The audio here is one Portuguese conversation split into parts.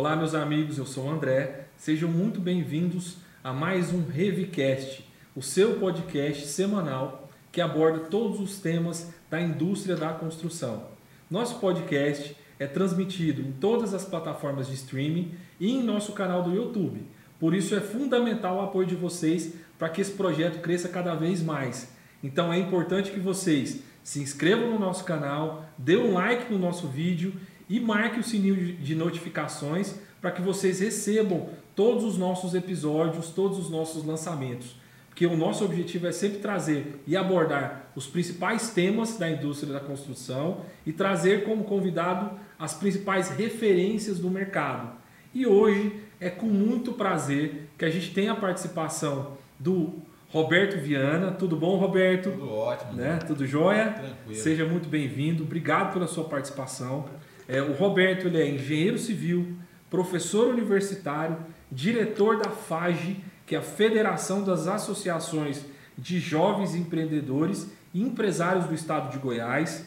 Olá, meus amigos, eu sou o André. Sejam muito bem-vindos a mais um Revicast, o seu podcast semanal que aborda todos os temas da indústria da construção. Nosso podcast é transmitido em todas as plataformas de streaming e em nosso canal do YouTube. Por isso é fundamental o apoio de vocês para que esse projeto cresça cada vez mais. Então é importante que vocês se inscrevam no nosso canal, dê um like no nosso vídeo e marque o sininho de notificações para que vocês recebam todos os nossos episódios, todos os nossos lançamentos. Porque o nosso objetivo é sempre trazer e abordar os principais temas da indústria da construção e trazer como convidado as principais referências do mercado. E hoje é com muito prazer que a gente tem a participação do Roberto Viana. Tudo bom, Roberto? Tudo ótimo. Né? Tudo jóia? Tranquilo. Seja muito bem-vindo. Obrigado pela sua participação. É, o Roberto ele é engenheiro civil, professor universitário, diretor da FAGE, que é a Federação das Associações de Jovens Empreendedores e Empresários do Estado de Goiás.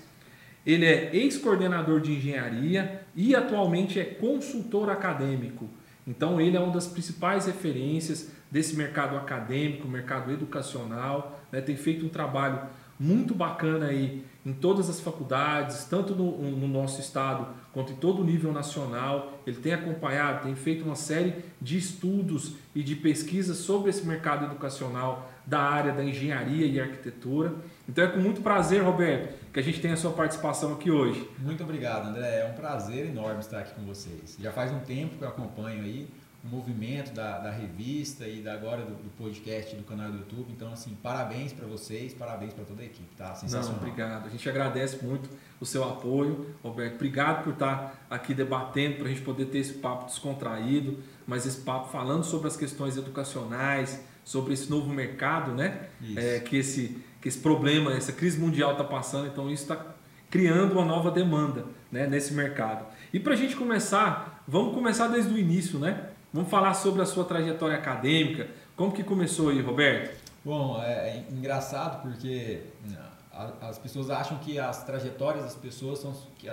Ele é ex-coordenador de engenharia e atualmente é consultor acadêmico. Então ele é uma das principais referências desse mercado acadêmico, mercado educacional, né? tem feito um trabalho muito bacana aí em todas as faculdades, tanto no, no, nosso estado quanto em todo o nível nacional. Ele tem acompanhado, tem feito uma série de estudos e de pesquisas sobre esse mercado educacional da área da engenharia e arquitetura. Então é com muito prazer, Roberto, que a gente tem a sua participação aqui hoje. Muito obrigado, André. É um prazer enorme estar aqui com vocês. Já faz um tempo que eu acompanho aí o movimento da, da revista e da, agora do, do, podcast do canal do YouTube. Então, assim, parabéns para vocês, parabéns para toda a equipe, tá? Sensacional. Não, obrigado. A gente agradece muito o seu apoio, Roberto. Obrigado por estar aqui debatendo, para a gente poder ter esse papo descontraído, mas esse papo falando sobre as questões educacionais, sobre esse novo mercado, né? É, que, esse, que esse problema, essa crise mundial está passando, então isso está criando uma nova demanda né, nesse mercado. E para a gente começar, vamos começar desde o início, né? Vamos falar sobre a sua trajetória acadêmica. Como que começou aí, Roberto? Bom, é, é engraçado porque né, as pessoas acham que as trajetórias das pessoas são que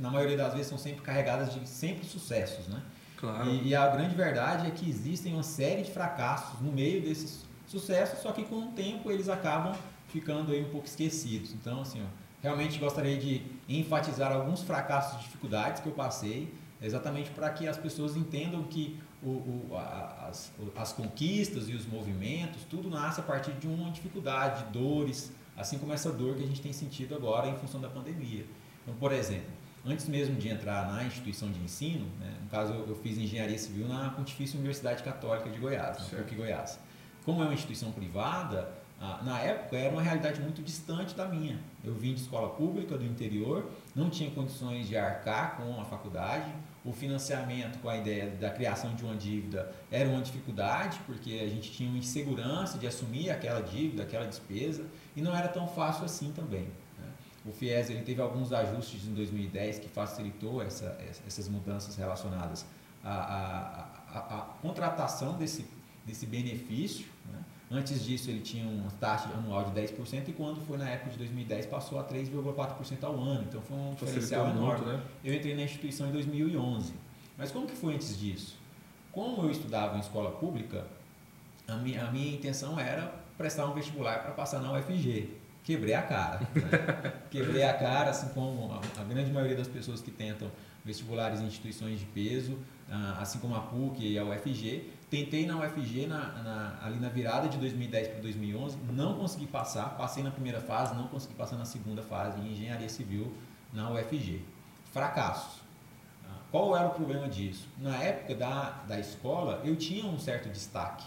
na maioria das vezes são sempre carregadas de sempre sucessos, né? Claro. E, e, a grande verdade é que existem uma série de fracassos no meio desses sucessos, só que com o tempo eles acabam ficando aí um pouco esquecidos. Então, assim, ó, realmente gostaria de enfatizar alguns fracassos e dificuldades que eu passei exatamente para que as pessoas entendam que o, o, a, as, as conquistas e os movimentos, tudo nasce a partir de uma dificuldade, de dores, assim como essa dor que a gente tem sentido agora em função da pandemia. Então, por exemplo, antes mesmo de entrar na instituição de ensino, né, no caso eu, fiz engenharia civil na Pontifícia Universidade Católica de Goiás, na PUC Goiás. Como é uma instituição privada, na época era uma realidade muito distante da minha. Eu vim de escola pública do interior, não tinha condições de arcar com a faculdade, o financiamento com a ideia da criação de uma dívida era uma dificuldade, porque a gente tinha uma insegurança de assumir aquela dívida, aquela despesa, e não era tão fácil assim também. Né? O FIES ele teve alguns ajustes em 2010 que facilitou essa, essas mudanças relacionadas à, à, à, à contratação desse, desse benefício. Né? Antes disso, ele tinha uma taxa anual de 10% e quando foi na época de 2010 passou a 3,4% ao ano. Então foi um diferencial enorme. Né? Eu entrei na instituição em 2011. Mas como que foi antes disso? Como eu estudava em escola pública, a minha, a minha intenção era prestar um vestibular para passar na UFG. Quebrei a cara. Né? Quebrei a cara, assim como a, a grande maioria das pessoas que tentam vestibulares em instituições de peso, ah, assim como a PUC e a UFG. Tentei na UFG na, na, ali na virada de 2010 para 2011, não consegui passar. Passei na primeira fase, não consegui passar na segunda fase em engenharia civil na UFG. Fracassos. Ah, qual era o problema disso? Na época da, da escola, eu tinha um certo destaque.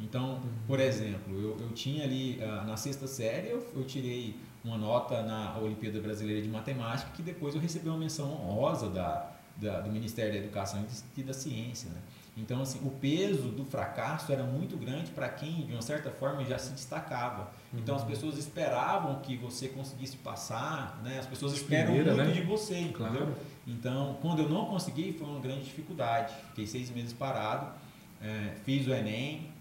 Então, por exemplo, eu, eu tinha ali ah, na sexta série, eu, eu tirei uma nota na Olimpíada Brasileira de Matemática, que depois eu recebi uma menção honrosa da, da, do Ministério da Educação e da Ciência. Né? Então, assim, o peso do fracasso era muito grande para quem, de uma certa forma, já se destacava. Então, as uhum. pessoas esperavam que você conseguisse passar, né? as pessoas esperam Primeira, muito né? de você, entendeu? Claro. Então, quando eu não consegui, foi uma grande dificuldade. Fiquei seis meses parado, é, fiz o Enem.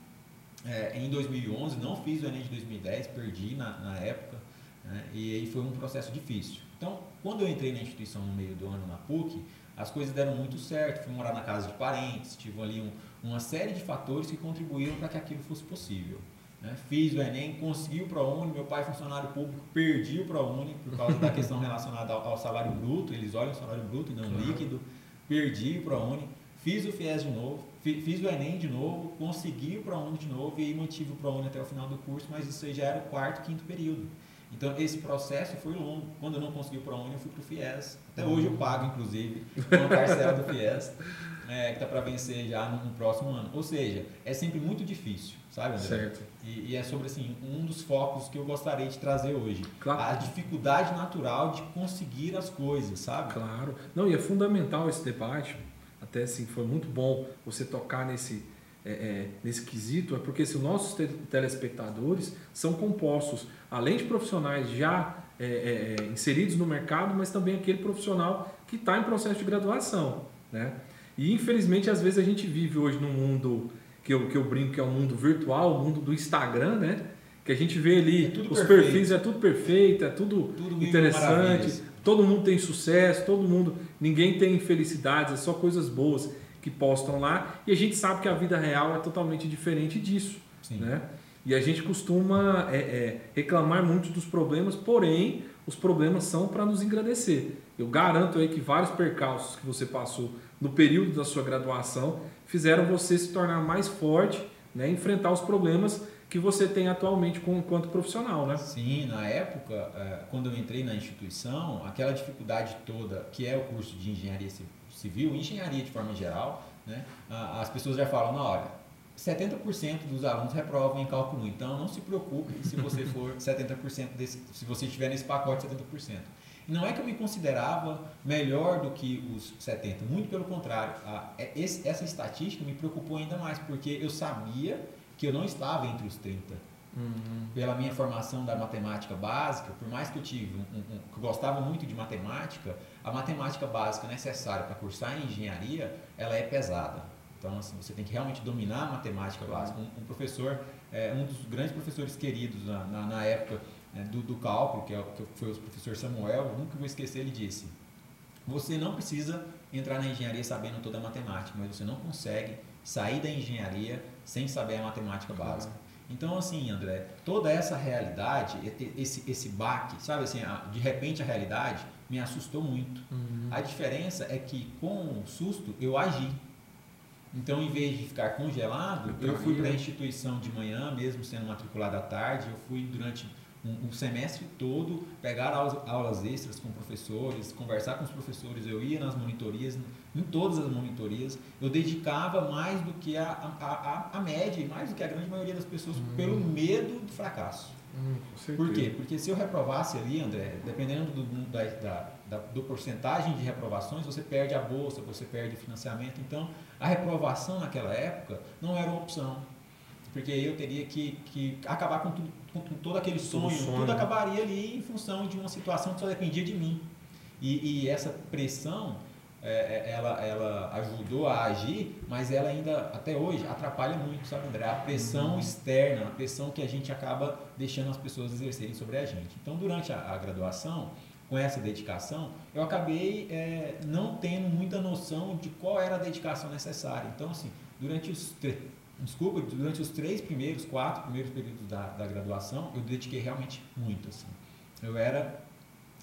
É, em 2011, não fiz o Enem de 2010, perdi na, na época. Né? E aí foi um processo difícil. Então, quando eu entrei na instituição no meio do ano na PUC, as coisas deram muito certo. Fui morar na casa de parentes, tive ali um, uma série de fatores que contribuíram para que aquilo fosse possível. Né? Fiz o Enem, consegui o ProUni, meu pai é funcionário público, perdi o ProUni por causa da questão relacionada ao, ao, salário bruto, eles olham o salário bruto e não claro. líquido, perdi o ProUni, fiz o FIES de novo, fiz o Enem de novo, consegui o ProUni de novo e aí mantive o ProUni até o final do curso, mas isso aí já era o quarto, quinto período. Então, esse processo foi longo. Quando eu não consegui o ProUni, eu fui para o FIES. Até hoje eu pago, inclusive, uma parcela do FIES, é, que está para vencer já no, no, próximo ano. Ou seja, é sempre muito difícil, sabe, André? Certo. E, e, é sobre, assim, um dos focos que eu gostaria de trazer hoje. Claro. A dificuldade natural de conseguir as coisas, sabe? Claro. Não, e é fundamental esse debate. Até, assim, foi muito bom você tocar nesse é, é, nesse quesito é porque se os nossos telespectadores são compostos, além de profissionais já é, é, é, inseridos no mercado, mas também aquele profissional que está em processo de graduação. Né? E infelizmente, às vezes, a gente vive hoje num mundo que eu, que eu brinco que é o um mundo virtual, o mundo do Instagram, né? Que a gente vê ali é os perfeito. perfis, é tudo perfeito, é tudo, tudo interessante, todo mundo tem sucesso, todo mundo, ninguém tem infelicidades, é só coisas boas que postam lá e a gente sabe que a vida real é totalmente diferente disso. Sim. Né? E a gente costuma é, é, reclamar muito dos problemas, porém os problemas são para nos agradecer. Eu garanto aí que vários percalços que você passou no período da sua graduação fizeram você se tornar mais forte, né, enfrentar os problemas que você tem atualmente enquanto profissional, né? Sim, na época, é, quando eu entrei na instituição, aquela dificuldade toda que é o curso de engenharia civil, engenharia de forma geral, né? as pessoas já falam, na hora, 70% dos alunos reprovam em cálculo 1, então não se preocupe se você for 70% desse, se você estiver nesse pacote 70%. E não é que eu me considerava melhor do que os 70, muito pelo contrário. A, é, essa estatística me preocupou ainda mais, porque eu sabia que eu não estava entre os 30. Uhum. Pela minha formação da matemática básica, por mais que eu tive, um, um, que eu gostava muito de matemática, a matemática básica necessária para cursar em engenharia, ela é pesada. Então, assim, você tem que realmente dominar a matemática básica. Um, um professor, é, um dos grandes professores queridos na, na, na época é, do, do, cálculo, que, é, que foi o professor Samuel, nunca vou esquecer, ele disse: Você não precisa entrar na engenharia sabendo toda a matemática, mas você não consegue sair da engenharia sem saber a matemática básica. Então, assim, André, toda essa realidade, esse, esse baque, sabe assim, de repente a realidade me assustou muito. Uhum. A diferença é que com o susto eu agi. Então, em vez de ficar congelado, eu fui para a instituição de manhã, mesmo sendo matriculado à tarde, eu fui durante um, um semestre todo pegar aulas, aulas, extras com professores, conversar com os professores, eu ia nas monitorias, em todas as monitorias, eu dedicava mais do que a, a, a, a média, mais do que a grande maioria das pessoas, hum. pelo medo do fracasso. Hum, Por quê? Porque se eu reprovasse ali, André, dependendo do, da, da, da, do porcentagem de reprovações, você perde a bolsa, você perde o financiamento. Então, a reprovação naquela época não era uma opção. Porque eu teria que, que acabar com, tudo, com, com todo aquele sonho, sonho, tudo acabaria ali em função de uma situação que só dependia de mim. E, e essa pressão é, é, ela, ela ajudou a agir, mas ela ainda, até hoje, atrapalha muito, sabe, André? A pressão uhum. externa, a pressão que a gente acaba deixando as pessoas exercerem sobre a gente. Então, durante a, a graduação, com essa dedicação, eu acabei é, não tendo muita noção de qual era a dedicação necessária. Então, assim, durante os, desculpa, durante os três primeiros, quatro primeiros períodos da, da graduação, eu dediquei realmente muito, assim. Eu era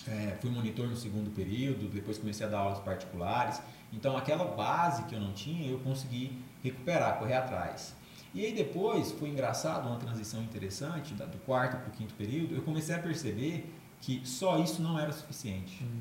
é, fui monitor no segundo período, depois comecei a dar aulas particulares. Então, aquela base que eu não tinha, eu consegui recuperar, correr atrás. E aí depois, foi engraçado, uma transição interessante, do quarto para o quinto período, eu comecei a perceber que só isso não era suficiente. Uhum.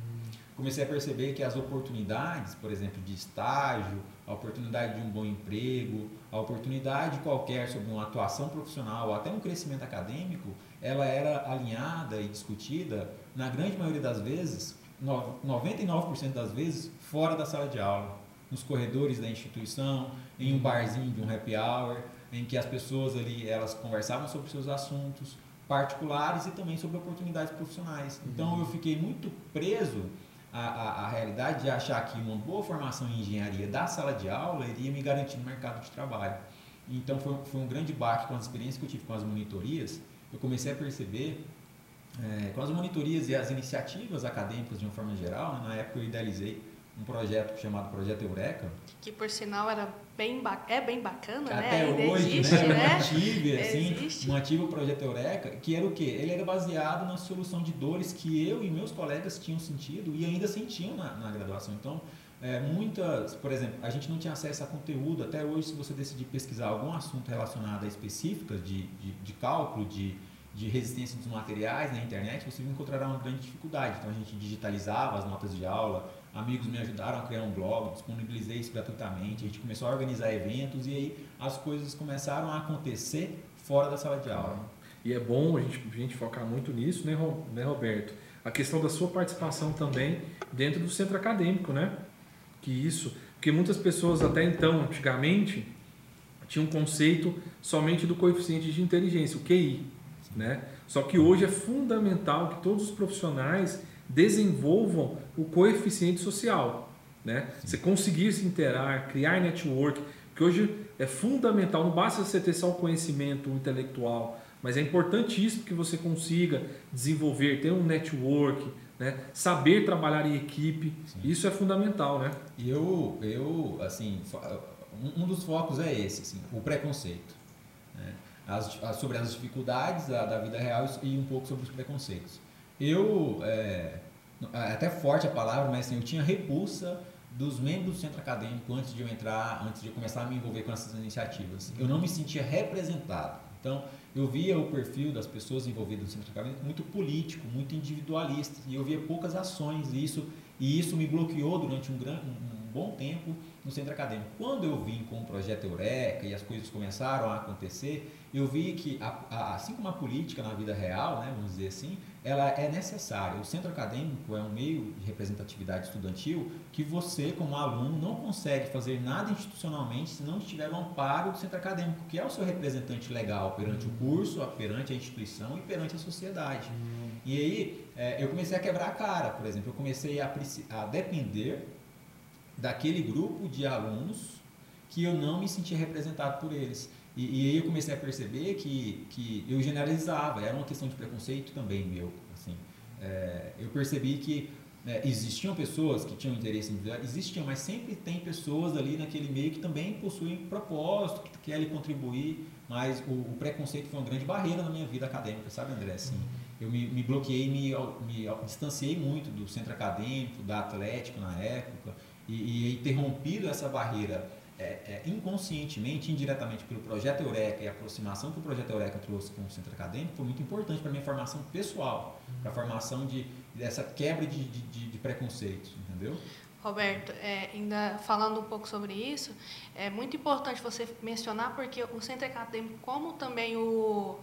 Comecei a perceber que as oportunidades, por exemplo, de estágio, a oportunidade de um bom emprego, a oportunidade qualquer sobre uma atuação profissional, ou até um crescimento acadêmico, ela era alinhada e discutida na grande maioria das vezes, 99% das vezes, fora da sala de aula, nos corredores da instituição, em um barzinho de um happy hour, em que as pessoas ali elas conversavam sobre seus assuntos particulares e também sobre oportunidades profissionais. Então eu fiquei muito preso à, à, à realidade de achar que uma boa formação em engenharia da sala de aula iria me garantir no mercado de trabalho. Então foi, foi um grande baque com as experiências que eu tive com as monitorias. Eu comecei a perceber é, com as monitorias e as iniciativas acadêmicas de uma forma geral, né? na época eu idealizei um projeto chamado Projeto Eureka. Que, por sinal era bem é bem bacana, Até né? Ainda hoje, existe, né? né? Mantive, assim, existe. mantive o Projeto Eureka, que era o quê? Ele era baseado na solução de dores que eu e meus colegas tinham sentido e ainda sentiam na, na graduação. Então, é, muitas, por exemplo, a gente não tinha acesso a conteúdo. Até hoje, se você decidir pesquisar algum assunto relacionado a específicas de, de, de cálculo, de, de resistência dos materiais na internet, você encontrará uma grande dificuldade. Então, a gente digitalizava as notas de aula, amigos me ajudaram a criar um blog, disponibilizei isso gratuitamente, a gente começou a organizar eventos e aí as coisas começaram a acontecer fora da sala de aula. E é bom a gente, a gente focar muito nisso, né, né, Roberto? A questão da sua participação também dentro do centro acadêmico, né? Que isso, porque muitas pessoas até então, antigamente, tinham um conceito somente do coeficiente de inteligência, o QI, né? Só que hoje é fundamental que todos os profissionais desenvolvam o coeficiente social. Né? Você conseguir se interar, criar network, que hoje é fundamental, não basta você ter só o conhecimento intelectual, mas é importantíssimo que você consiga desenvolver, ter um network, né? saber trabalhar em equipe, Sim. isso é fundamental. Né? E eu, eu, assim, um dos focos é esse, assim, o preconceito. Né? As, sobre as dificuldades da, da vida real e um pouco sobre os preconceitos. Eu, é, é até forte a palavra, mas assim, eu tinha repulsa dos membros do centro acadêmico antes de eu entrar, antes de eu começar a me envolver com essas iniciativas. Eu não me sentia representado. Então, eu via o perfil das pessoas envolvidas no centro acadêmico muito político, muito individualista, e eu via poucas ações, e isso, e isso me bloqueou durante um, gran, um bom tempo no centro acadêmico. Quando eu vim com o projeto Eureka e as coisas começaram a acontecer, eu vi que, a, a, assim como a política na vida real, né, vamos dizer assim, ela é necessária. O centro acadêmico é um meio de representatividade estudantil que você, como aluno, não consegue fazer nada institucionalmente se não estiver no amparo do centro acadêmico, que é o seu representante legal perante o curso, perante a instituição e perante a sociedade. Uhum. E aí é, eu comecei a quebrar a cara, por exemplo, eu comecei a, a depender daquele grupo de alunos que eu não me sentia representado por eles. E, e, aí eu comecei a perceber que, que eu generalizava, era uma questão de preconceito também meu. Assim. É, eu percebi que é, existiam pessoas que tinham interesse em existiam, mas sempre tem pessoas ali naquele meio que também possuem propósito, que querem contribuir, mas o, o preconceito foi uma grande barreira na minha vida acadêmica, sabe, André? Assim, eu me, me bloqueei, me, me distanciei muito do centro acadêmico, da Atlético na época, e, e ter rompido essa barreira é, é, inconscientemente, indiretamente pelo projeto Eureka e a aproximação que o projeto Eureka trouxe com o centro acadêmico foi muito importante para a minha formação pessoal, para a formação de, dessa quebra de, de, de preconceitos, entendeu? Roberto, é, ainda falando um pouco sobre isso, é muito importante você mencionar porque o centro acadêmico, como também o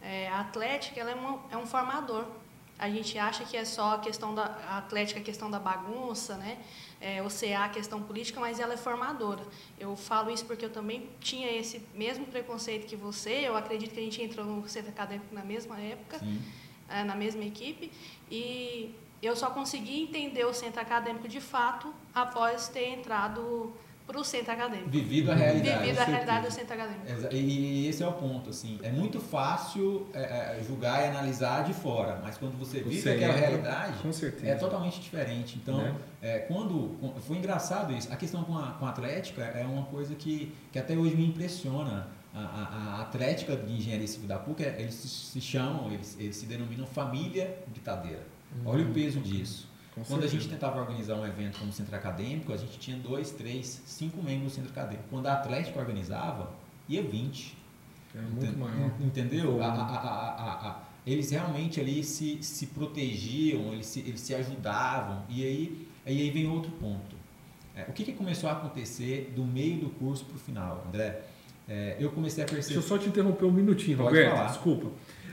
é, a Atlética, ela é, uma, é um formador. A gente acha que é só a questão da a Atlética, a questão da bagunça, né? é, o CA, a questão política, mas ela é formadora. Eu falo isso porque eu também tinha esse mesmo preconceito que você. Eu acredito que a gente entrou no centro acadêmico na mesma época, é, na mesma equipe, e eu só consegui entender o centro acadêmico de fato após ter entrado para o centro acadêmico. Vivido a realidade. Vivido a realidade do centro acadêmico. E esse é o ponto, assim, é muito fácil é, é, julgar e analisar de fora, mas quando você vive você aquela realidade, é totalmente diferente. Então, né? é, quando foi engraçado isso. A questão com a, com a Atlética é uma coisa que, que até hoje me impressiona. A, a, a Atlética de Engenharia Civil da PUC, eles se chamam, eles, eles se denominam família britadeira. Olha o uhum. peso disso. Com Quando certeza. a gente tentava organizar um evento como centro acadêmico, a gente tinha dois, três, cinco membros do centro acadêmico. Quando a Atlético organizava, ia 20. É muito maior. Entendeu? A, a, a, eles realmente ali se, se protegiam, eles se, eles se ajudavam. E aí, aí vem outro ponto. É, o que, que começou a acontecer do meio do curso para o final, André? É, eu comecei a perceber. Deixa eu só te interromper um minutinho, Pode Roberto. Falar. Desculpa.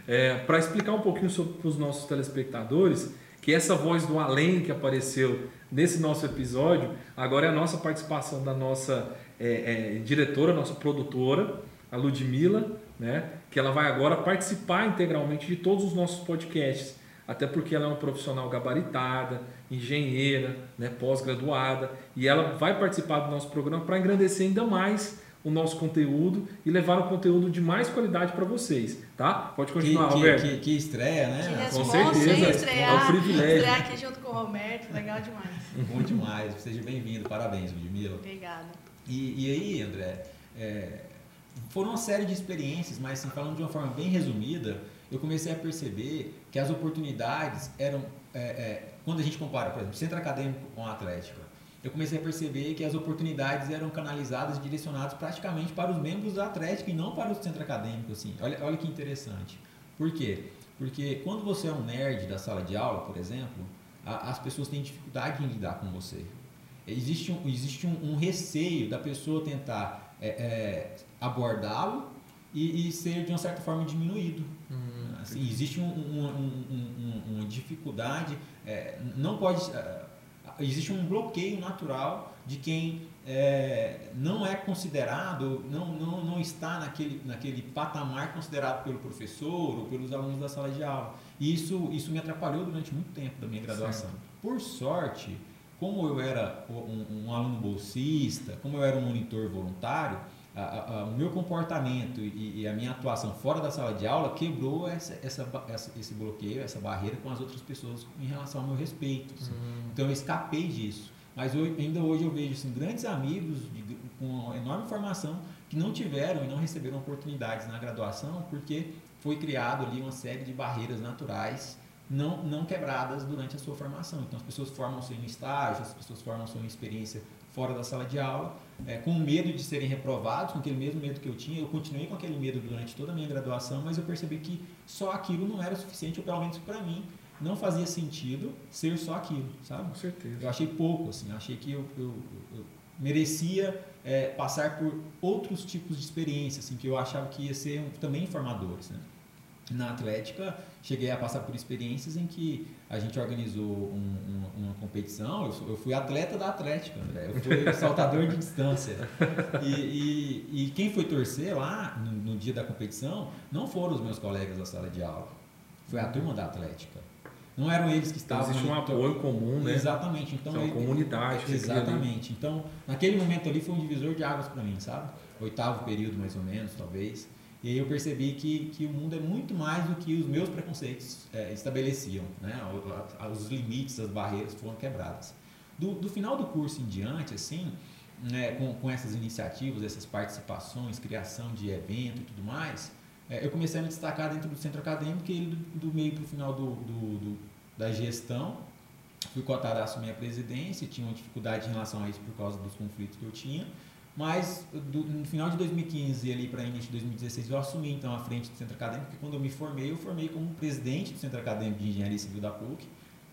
É, para explicar um pouquinho para os nossos telespectadores, que essa voz do além que apareceu nesse nosso episódio, agora é a nossa participação da nossa é, é, diretora, nossa produtora, a Ludmilla, né? que ela vai agora participar integralmente de todos os nossos podcasts, até porque ela é uma profissional gabaritada, engenheira, né? pós-graduada, e ela vai participar do nosso programa para engrandecer ainda mais o nosso conteúdo e levar um conteúdo de mais qualidade para vocês, tá? Pode continuar, que, Roberto. Que, que, estreia, né? Que Com certeza? Estrear, é um privilégio. Estrear aqui junto com o Roberto, legal demais. Bom demais, seja bem-vindo, parabéns, Ludmila. Obrigada. E, e aí, André, é, foram uma série de experiências, mas assim, falando de uma forma bem resumida, eu comecei a perceber que as oportunidades eram, é, é, quando a gente compara, por exemplo, centro acadêmico com a Atlética, eu comecei a perceber que as oportunidades eram canalizadas e direcionadas praticamente para os membros da Atlética e não para o centro acadêmico. Assim. Olha, olha que interessante. Por quê? Porque quando você é um nerd da sala de aula, por exemplo, a, as pessoas têm dificuldade em lidar com você. Existe um, existe um, um receio da pessoa tentar é, é, abordá-lo e, e, ser de uma certa forma diminuído. Hum, assim, existe um, uma dificuldade, é, não pode existe um bloqueio natural de quem é, não é considerado, não, não, não está naquele, naquele patamar considerado pelo professor ou pelos alunos da sala de aula. E isso, isso me atrapalhou durante muito tempo da minha graduação. Certo. Por sorte, como eu era um, um, aluno bolsista, como eu era um monitor voluntário, a, a, a, o meu comportamento e, e, a minha atuação fora da sala de aula quebrou essa, essa, essa, esse bloqueio, essa barreira com as outras pessoas em relação ao meu respeito. Assim. Hum. Então eu escapei disso. Mas eu, ainda hoje eu vejo assim, grandes amigos de, com enorme formação que não tiveram e não receberam oportunidades na graduação porque foi criado ali uma série de barreiras naturais não, não quebradas durante a sua formação. Então as pessoas formam-se em estágio, as pessoas formam-se em experiência fora da sala de aula, é, com medo de serem reprovados, com aquele mesmo medo que eu tinha. Eu continuei com aquele medo durante toda a minha graduação, mas eu percebi que só aquilo não era suficiente, ou pelo menos para mim, não fazia sentido ser só aquilo, sabe? Com certeza. Eu achei pouco, assim, achei que eu, eu, eu merecia é, passar por outros tipos de experiência, assim, que eu achava que ia ser um, também formadores, né? Na Atlética, cheguei a passar por experiências em que a gente organizou um, um, uma competição. Eu, eu, fui atleta da Atlética, André. eu fui saltador de distância. E, e, e, quem foi torcer lá no, no, dia da competição não foram os meus colegas da sala de aula, foi a turma da Atlética. Não eram eles que estavam. Existe um apoio comum, né? Exatamente. Então, é uma comunidade. Exatamente. Então, naquele momento ali foi um divisor de águas para mim, sabe? Oitavo período, mais ou menos, talvez. E aí eu percebi que, que o mundo é muito mais do que os meus preconceitos é, estabeleciam. Né? Os limites, as barreiras foram quebradas. Do, do final do curso em diante, assim, né, com, com essas iniciativas, essas participações, criação de evento e tudo mais, é, eu comecei a me destacar dentro do centro acadêmico e do, do meio para o final do, do, do, da gestão. Fui cotado a assumir a presidência, tinha uma dificuldade em relação a isso por causa dos conflitos que eu tinha. Mas do, no final de 2015 ali para início de 2016 eu assumi então a frente do centro acadêmico, porque quando eu me formei, eu formei como presidente do Centro Acadêmico de Engenharia Civil da PUC,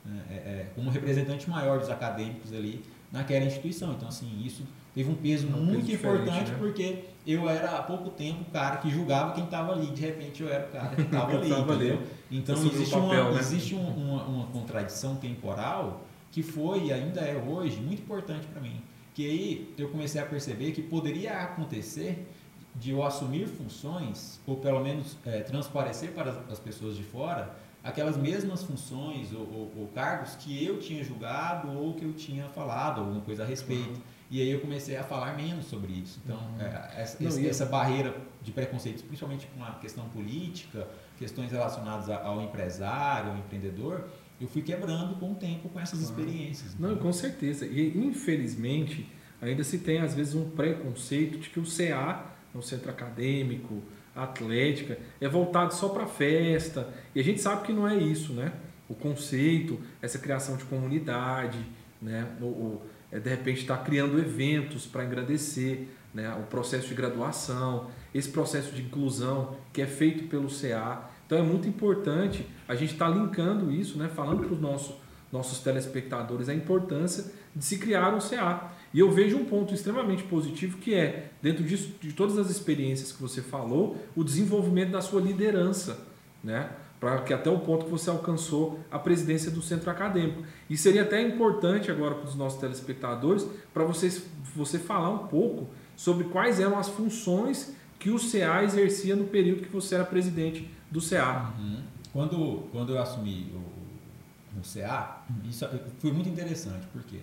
né, é, é, como representante maior dos acadêmicos ali naquela instituição. Então, assim, isso teve um peso um muito peso importante né? porque eu era há pouco tempo o cara que julgava quem estava ali, de repente eu era o cara que estava ali, entendeu? Então existe, papel, uma, né? existe uma, uma, uma contradição temporal que foi e ainda é hoje muito importante para mim que aí eu comecei a perceber que poderia acontecer de eu assumir funções, ou pelo menos é, transparecer para as, as, pessoas de fora, aquelas mesmas funções ou, ou, ou, cargos que eu tinha julgado ou que eu tinha falado alguma coisa a respeito. Uhum. E aí eu comecei a falar menos sobre isso. Então, uhum. é, essa, Não, essa, essa barreira de preconceitos, principalmente com a questão política, questões relacionadas ao empresário, ao empreendedor, eu fui quebrando com o tempo com essas experiências. Não, com certeza. E infelizmente ainda se tem às vezes um preconceito de que o CA, o centro acadêmico, atlética, é voltado só para festa. E a gente sabe que não é isso, né? O conceito, essa criação de comunidade, né? O, é, de repente estar tá criando eventos para engrandecer né? o processo de graduação, esse processo de inclusão que é feito pelo CA. Então é muito importante a gente estar tá linkando isso, né? falando para os nossos, nossos telespectadores a importância de se criar um CA. E eu vejo um ponto extremamente positivo que é, dentro disso, de todas as experiências que você falou, o desenvolvimento da sua liderança, né? Para que até o ponto que você alcançou a presidência do centro acadêmico. E seria até importante agora para os nossos telespectadores, para você falar um pouco sobre quais eram as funções que o CA exercia no período que você era presidente do CA. Uhum. Quando, quando eu assumi o, o CA, isso foi muito interessante, porque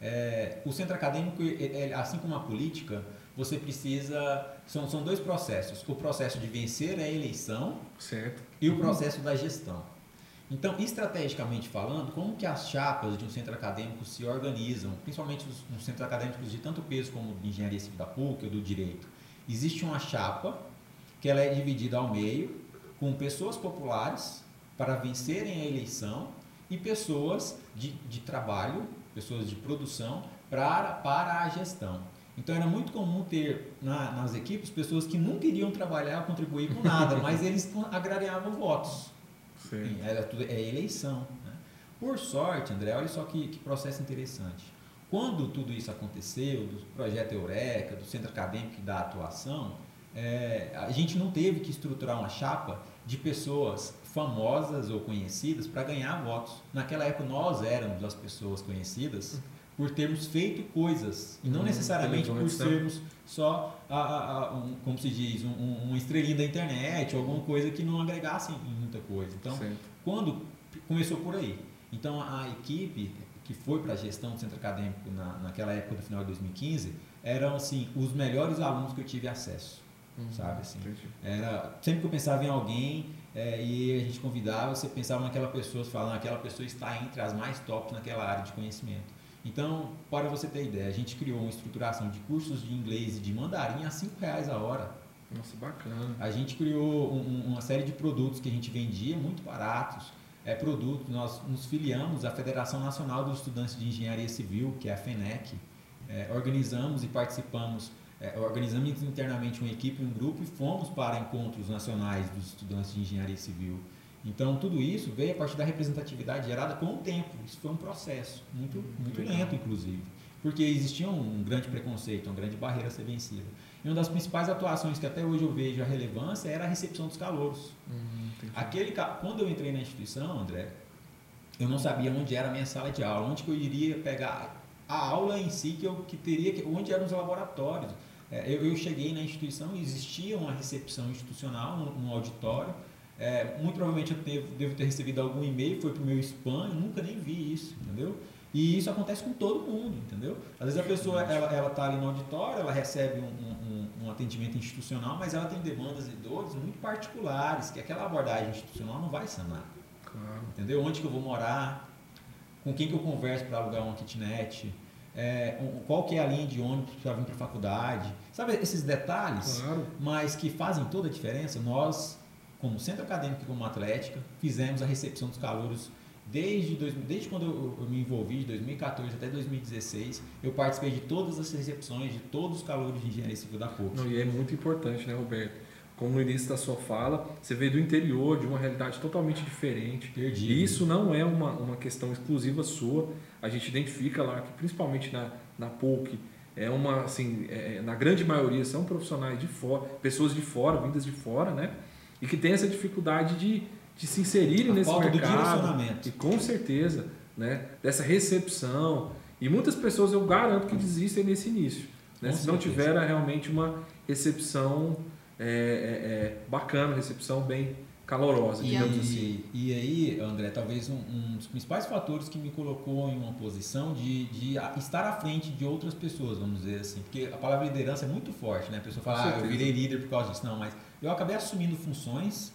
é, o centro acadêmico, assim como a política, você precisa. São, são dois processos: o processo de vencer a eleição certo. e o processo da gestão. Então, estrategicamente falando, como que as chapas de um centro acadêmico se organizam, principalmente os, os centros acadêmicos de tanto peso como de engenharia civil da PUC ou do direito? Existe uma chapa que ela é dividida ao meio com pessoas populares para vencerem a eleição e pessoas de, de trabalho, pessoas de produção para, para a gestão. Então era muito comum ter na, nas equipes pessoas que não queriam trabalhar, contribuir com nada, mas eles agrariavam votos. Sim. Era tudo, é eleição. Né? Por sorte, André, olha só que, que processo interessante. Quando tudo isso aconteceu, do projeto Eureka, do centro acadêmico da atuação, é, a gente não teve que estruturar uma chapa de pessoas famosas ou conhecidas para ganhar votos. Naquela época nós éramos as pessoas conhecidas por termos feito coisas e não hum, necessariamente por sermos só, a, a, a, um, como se diz, um, um, uma estrelinha da internet ou alguma coisa que não agregasse muita coisa. Então, certo. quando começou por aí. Então, a equipe que foi para a gestão do centro acadêmico na, naquela época do final de 2015 eram assim os melhores alunos que eu tive acesso, uhum, sabe assim. Era sempre que eu pensava em alguém é, e a gente convidava, você pensava naquela pessoa, falando aquela pessoa está entre as mais top naquela área de conhecimento. Então, para você ter ideia, a gente criou uma estruturação de cursos de inglês e de mandarim a cinco reais a hora. Nossa, bacana. A gente criou um, uma série de produtos que a gente vendia muito baratos. É produto, nós nos filiamos à Federação Nacional dos Estudantes de Engenharia Civil, que é a FENEC. É, organizamos e participamos, é, organizamos internamente uma equipe, um grupo e fomos para encontros nacionais dos estudantes de engenharia civil. Então, tudo isso veio a partir da representatividade gerada com o tempo. Isso foi um processo muito, muito lento, inclusive. Porque existia um grande preconceito, uma grande barreira a ser vencida. E uma das principais atuações que até hoje eu vejo a relevância era a recepção dos calouros. Hum, Aquele, quando eu entrei na instituição, André, eu não sabia onde era a minha sala de aula, onde que eu iria pegar a aula em si, que eu que teria que, onde eram os laboratórios. É, eu, eu, cheguei na instituição e existia uma recepção institucional, um, um auditório, é, muito provavelmente eu devo, devo ter recebido algum e-mail, foi para o meu spam, eu nunca nem vi isso, entendeu? E isso acontece com todo mundo, entendeu? Às vezes a pessoa ela ela está ali no auditório, ela recebe um, um, um, atendimento institucional, mas ela tem demandas e dores muito particulares que aquela abordagem institucional não vai sanar. Claro. Entendeu? Onde que eu vou morar? Com quem que eu converso para alugar uma kitnet? É, qual que é a linha de ônibus para vir para a faculdade? Sabe esses detalhes? Claro. Mas que fazem toda a diferença. Nós como centro acadêmico e como atlética, fizemos a recepção dos calouros desde, dois, desde quando eu, eu, me envolvi, de 2014 até 2016, eu participei de todas as recepções de todos os calouros de engenharia civil da PUC. Não, e é muito importante, né, Roberto? Como no início da sua fala, você veio do interior, de uma realidade totalmente diferente. Perdido. E isso não é uma, uma questão exclusiva sua. A gente identifica lá que, principalmente na, na PUC, é uma, assim, é, na grande maioria são profissionais de fora, pessoas de fora, vindas de fora, né? e que tem essa dificuldade de, de se inserirem a nesse falta mercado. Do direcionamento. E com certeza, né, dessa recepção. E muitas pessoas eu garanto que desistem nesse início. Né, se não tiver realmente uma recepção é, é, é, bacana, recepção bem calorosa, e, digamos assim. E aí, André, talvez um, um, dos principais fatores que me colocou em uma posição de, de estar à frente de outras pessoas, vamos dizer assim. Porque a palavra liderança é muito forte, né? A pessoa fala, ah, eu virei líder por causa disso. Não, mas eu acabei assumindo funções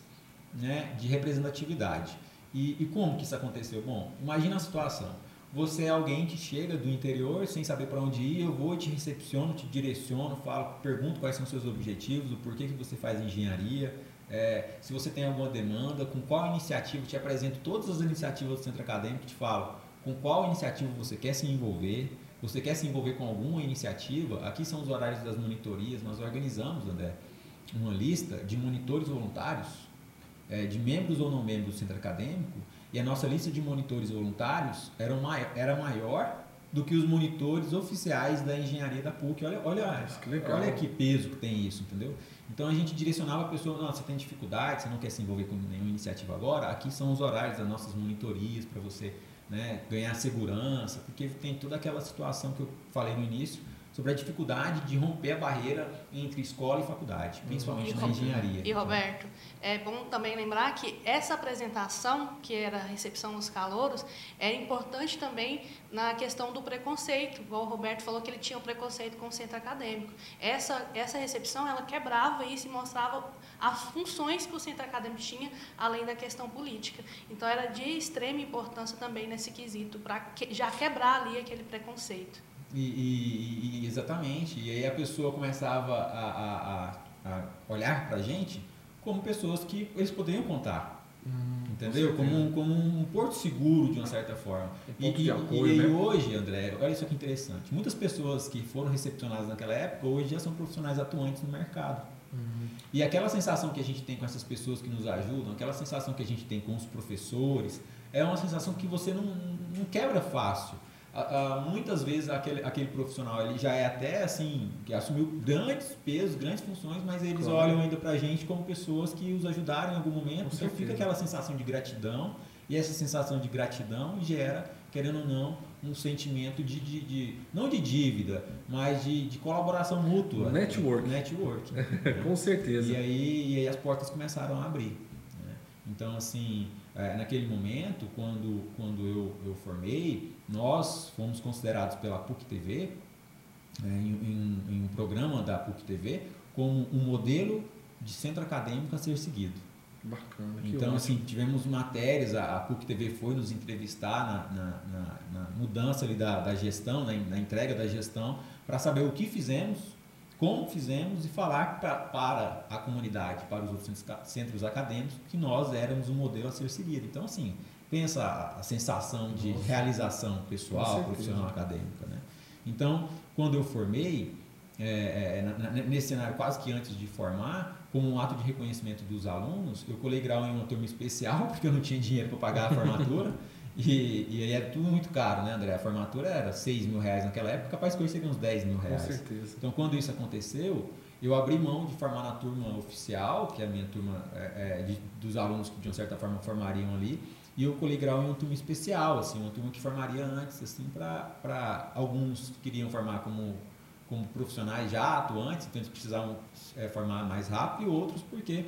né, de representatividade. E, e como que isso aconteceu? Bom, imagina a situação. Você é alguém que chega do interior sem saber para onde ir, eu vou, te recepciono, te direciono, falo, pergunto quais são seus objetivos, o porquê que você faz engenharia, é, se você tem alguma demanda, com qual iniciativa, te apresento todas as iniciativas do centro acadêmico, te falo com qual iniciativa você quer se envolver, você quer se envolver com alguma iniciativa, aqui são os horários das monitorias, nós organizamos, André, uma lista de monitores voluntários, é, de membros ou não membros do centro acadêmico, e a nossa lista de monitores voluntários era, maior, era maior do que os monitores oficiais da engenharia da PUC. Olha, olha, que legal. olha que peso que tem isso, entendeu? Então a gente direcionava a pessoa, não, você tem dificuldade, você não quer se envolver com nenhuma iniciativa agora, aqui são os horários das nossas monitorias para você né, ganhar segurança, porque tem toda aquela situação que eu falei no início sobre a dificuldade de romper a barreira entre escola e faculdade, principalmente E na engenharia. E Roberto, é bom também lembrar que essa apresentação, que era a recepção dos calouros, é importante também na questão do preconceito. Igual o Roberto falou que ele tinha um preconceito com o centro acadêmico. Essa, essa recepção, ela quebrava isso e mostrava as funções que o centro acadêmico tinha, além da questão política. Então, era de extrema importância também nesse quesito, para que, já quebrar ali aquele preconceito. E, e- e- exatamente. E aí a pessoa começava a, a- a- olhar para a gente como pessoas que eles poderiam contar. Entendeu? com Como um, como um porto seguro, de uma certa forma. Um E, e- e apoio, aí né? hoje, André, olha isso que interessante. Muitas pessoas que foram recepcionadas naquela época, hoje já são profissionais atuantes no mercado. Uhum. E aquela sensação que a gente tem com essas pessoas que nos ajudam, aquela sensação que a gente tem com os professores, é uma sensação que você não, não quebra fácil. Ah, muitas vezes aquele, aquele profissional ele já é até assim, que assumiu grandes pesos, grandes funções, mas eles Claro. olham ainda pra gente como pessoas que os ajudaram em algum momento. Com então certeza. fica aquela sensação de gratidão, e essa sensação de gratidão gera, querendo ou não, um sentimento de, de, de- não de dívida, mas de, de colaboração mútua. Network. Network. Com certeza. E aí, e aí as portas começaram a abrir. né? Então, assim, é, naquele momento, quando, quando eu, eu formei, nós fomos considerados pela PUC TV, é, em, em- em um programa da PUC TV, como um modelo de centro acadêmico a ser seguido. Bacana. Então, assim, tivemos matérias, a, a PUC TV foi nos entrevistar na, na- na- na mudança ali da, da gestão, na, en- na entrega da gestão, para saber o que fizemos, como fizemos e falar pra, para a comunidade, para os outros centros acadêmicos, que nós éramos um modelo a ser seguido. Então, assim, pensa a, a sensação de Nossa. realização Com pessoal, profissional, acadêmica. Né? Então, quando eu formei, é, é, na- na- nesse cenário quase que antes de formar, como um ato de reconhecimento dos alunos, eu colei grau em uma turma especial, porque eu não tinha dinheiro para pagar a formatura. e, e aí era tudo muito caro, né, André? A formatura era 6 mil reais naquela época, capaz que hoje seria uns 10 mil Com reais. certeza. Então, quando isso aconteceu, eu abri mão de formar na turma oficial, que é a minha turma é, é, de- dos alunos que de uma certa forma formariam ali, e eu colei grau em uma turma especial, assim, uma turma que formaria antes, assim, para alguns que queriam formar como, como profissionais já atuantes, então eles precisavam é, formar mais rápido, e outros porque,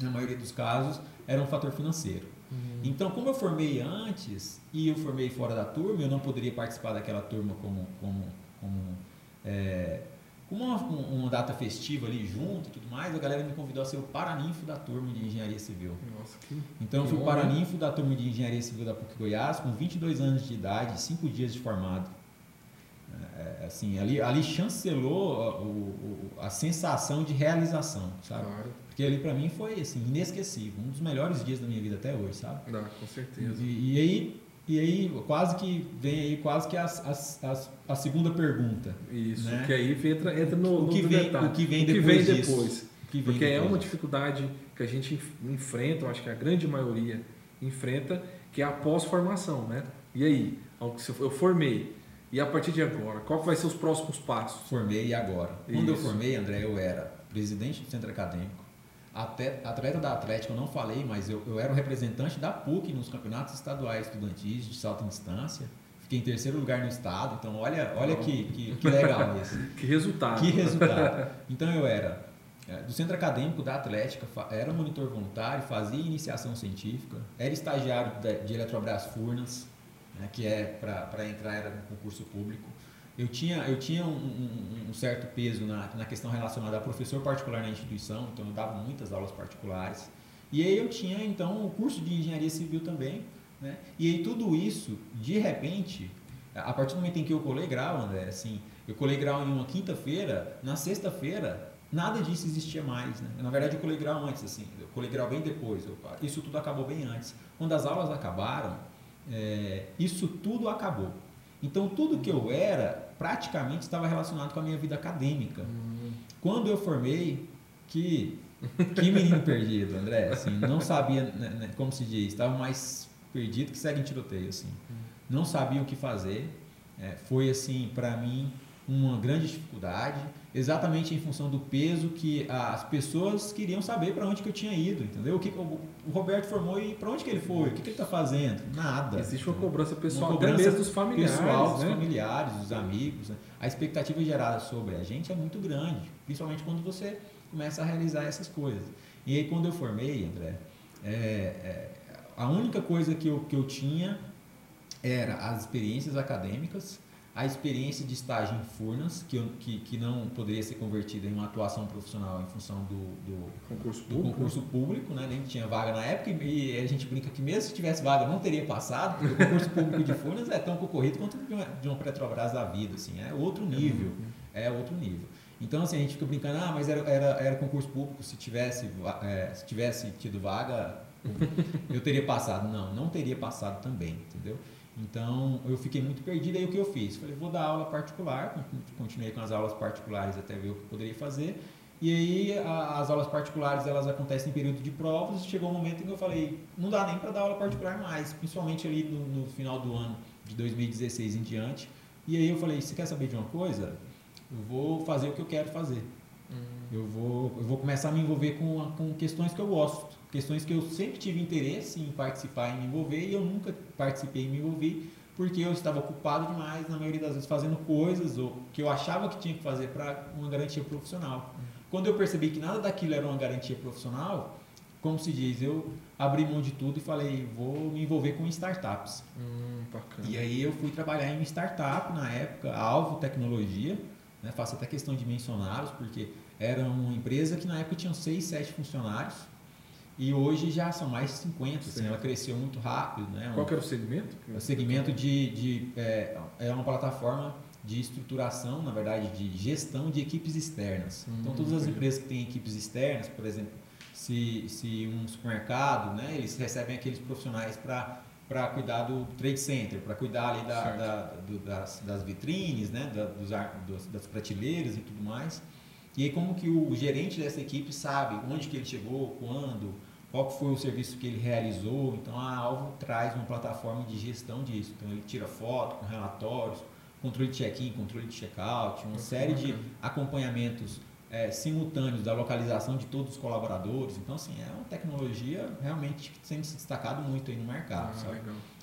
na maioria dos casos, era um fator financeiro. Uhum. Então, como eu formei antes e eu formei fora da turma, eu não poderia participar daquela turma como, como, como, é, como uma, uma data festiva ali junto e tudo mais, a galera me convidou a ser o paraninfo da turma de engenharia civil. Nossa, que Então, eu fui o né? paraninfo da turma de engenharia civil da PUC Goiás com 22 anos de idade, 5 dias de formado. É, assim, ali, ali chancelou a, o- a sensação de realização, sabe? claro. Porque ali para mim foi assim, inesquecível, um dos melhores dias da minha vida até hoje, sabe? Dá, com certeza. E, e aí, e aí quase que vem aí quase que as, as, as- a segunda pergunta. Isso, né? que aí entra, entra no, o, que vem, detalhe. o que vem O que depois vem depois. Que vem Porque é depois uma disso. dificuldade que a gente enf- enfrenta, eu acho que a grande maioria enfrenta, que é a pós-formação, né? E aí, eu eu formei, e a partir de agora, qual vai ser os próximos passos? Formei agora. Quando eu Isso. formei, André, eu era presidente do centro acadêmico, até, atleta da Atlética, eu não falei, mas eu, eu era o representante da PUC nos campeonatos estaduais estudantis de salto em distância. Fiquei em terceiro lugar no estado, então olha, olha que, que, que legal isso. Que resultado? Que resultado. Então eu era é, do centro acadêmico da Atlética, era monitor voluntário, fazia iniciação científica, era estagiário de Eletrobras Furnas, né, que é para entrar era no concurso público. Eu tinha, eu tinha um, um- um certo peso na, na questão relacionada a professor particular na instituição, então eu dava muitas aulas particulares. E aí eu tinha então o curso de engenharia civil também, né? E aí tudo isso, de repente, a partir do momento em que eu colei grau, André, assim, eu colei grau em uma quinta-feira, na sexta-feira, nada disso existia mais, né? Na verdade, eu colei grau antes, assim, eu colei grau bem depois, eu- isso tudo acabou bem antes. Quando as aulas acabaram, é, isso tudo acabou. Então, tudo que eu era, praticamente estava relacionado com a minha vida acadêmica. Hum, Quando eu formei, que, que menino perdido, André, assim, não sabia, né, né, como se diz, estava mais perdido que segue em tiroteio, assim. Não sabia o que fazer. É, foi, assim, para mim, uma grande dificuldade, exatamente em função do peso que as pessoas queriam saber para onde que eu tinha ido, entendeu? O que o Roberto formou e para onde que ele foi, o que, que ele está fazendo? Nada. Existe uma cobrança pessoal, uma cobrança dos familiares, pessoal, dos né? familiares, dos amigos. Né? A expectativa gerada sobre a gente é muito grande, principalmente quando você começa a realizar essas coisas. E aí quando eu formei, André, é, é, a única coisa que eu, que eu tinha era as experiências acadêmicas a experiência de estágio em Furnas, que, eu, que, que não poderia ser convertida em uma atuação profissional em função do, do, concurso, do público. concurso público, né? nem tinha vaga na época, e a gente brinca que mesmo se tivesse vaga não teria passado, porque o concurso público de Furnas é tão concorrido quanto de uma, de uma Petrobras da vida, assim, é outro nível, é outro nível. Então, assim, a gente fica brincando, ah, mas era, era, era concurso público, se tivesse, é, se tivesse tido vaga, eu teria passado. Não, não teria passado também, entendeu? Então eu fiquei muito perdido. Aí o que eu fiz? Falei, vou dar aula particular, continuei com as aulas particulares até ver o que eu poderia fazer. E aí a, as aulas particulares elas acontecem em período de provas. Chegou um momento em que eu falei, não dá nem para dar aula particular mais, principalmente ali no, no, final do ano de 2016 em diante. E aí eu falei, você quer saber de uma coisa? Eu vou fazer o que eu quero fazer. Hum. Eu, vou, eu vou começar a me envolver com, com questões que eu gosto questões que eu sempre tive interesse em participar e me envolver e eu nunca participei e me envolvi porque eu estava ocupado demais, na maioria das vezes, fazendo coisas ou que eu achava que tinha que fazer para uma garantia profissional. Quando eu percebi que nada daquilo era uma garantia profissional, como se diz, eu abri mão de tudo e falei, vou me envolver com startups. Hum, e aí eu fui trabalhar em startup na época, Alvo Tecnologia, né? faço até questão de mencioná-los, porque era uma empresa que na época tinha 6, 7 funcionários, e hoje já são mais de 50, assim, ela cresceu muito rápido. Né? Qual que era o segmento? O segmento de, de é, é uma plataforma de estruturação, na verdade, de gestão de equipes externas. Hum, então, todas as empresas que têm equipes externas, por exemplo, se, se um supermercado, né, eles recebem aqueles profissionais para para cuidar do trade center, para cuidar ali da, da do, das, das, vitrines, né, da, dos, das prateleiras e tudo mais. E aí como que o gerente dessa equipe sabe onde que ele chegou, quando, qual foi o serviço que ele realizou. Então a Alvo traz uma plataforma de gestão disso. Então ele tira foto com relatórios, controle de check-in, controle de check-out, uma série de acompanhamentos é, simultâneos da localização de todos os colaboradores. Então, assim, é uma tecnologia realmente que tem se destacado muito aí no mercado. Ah,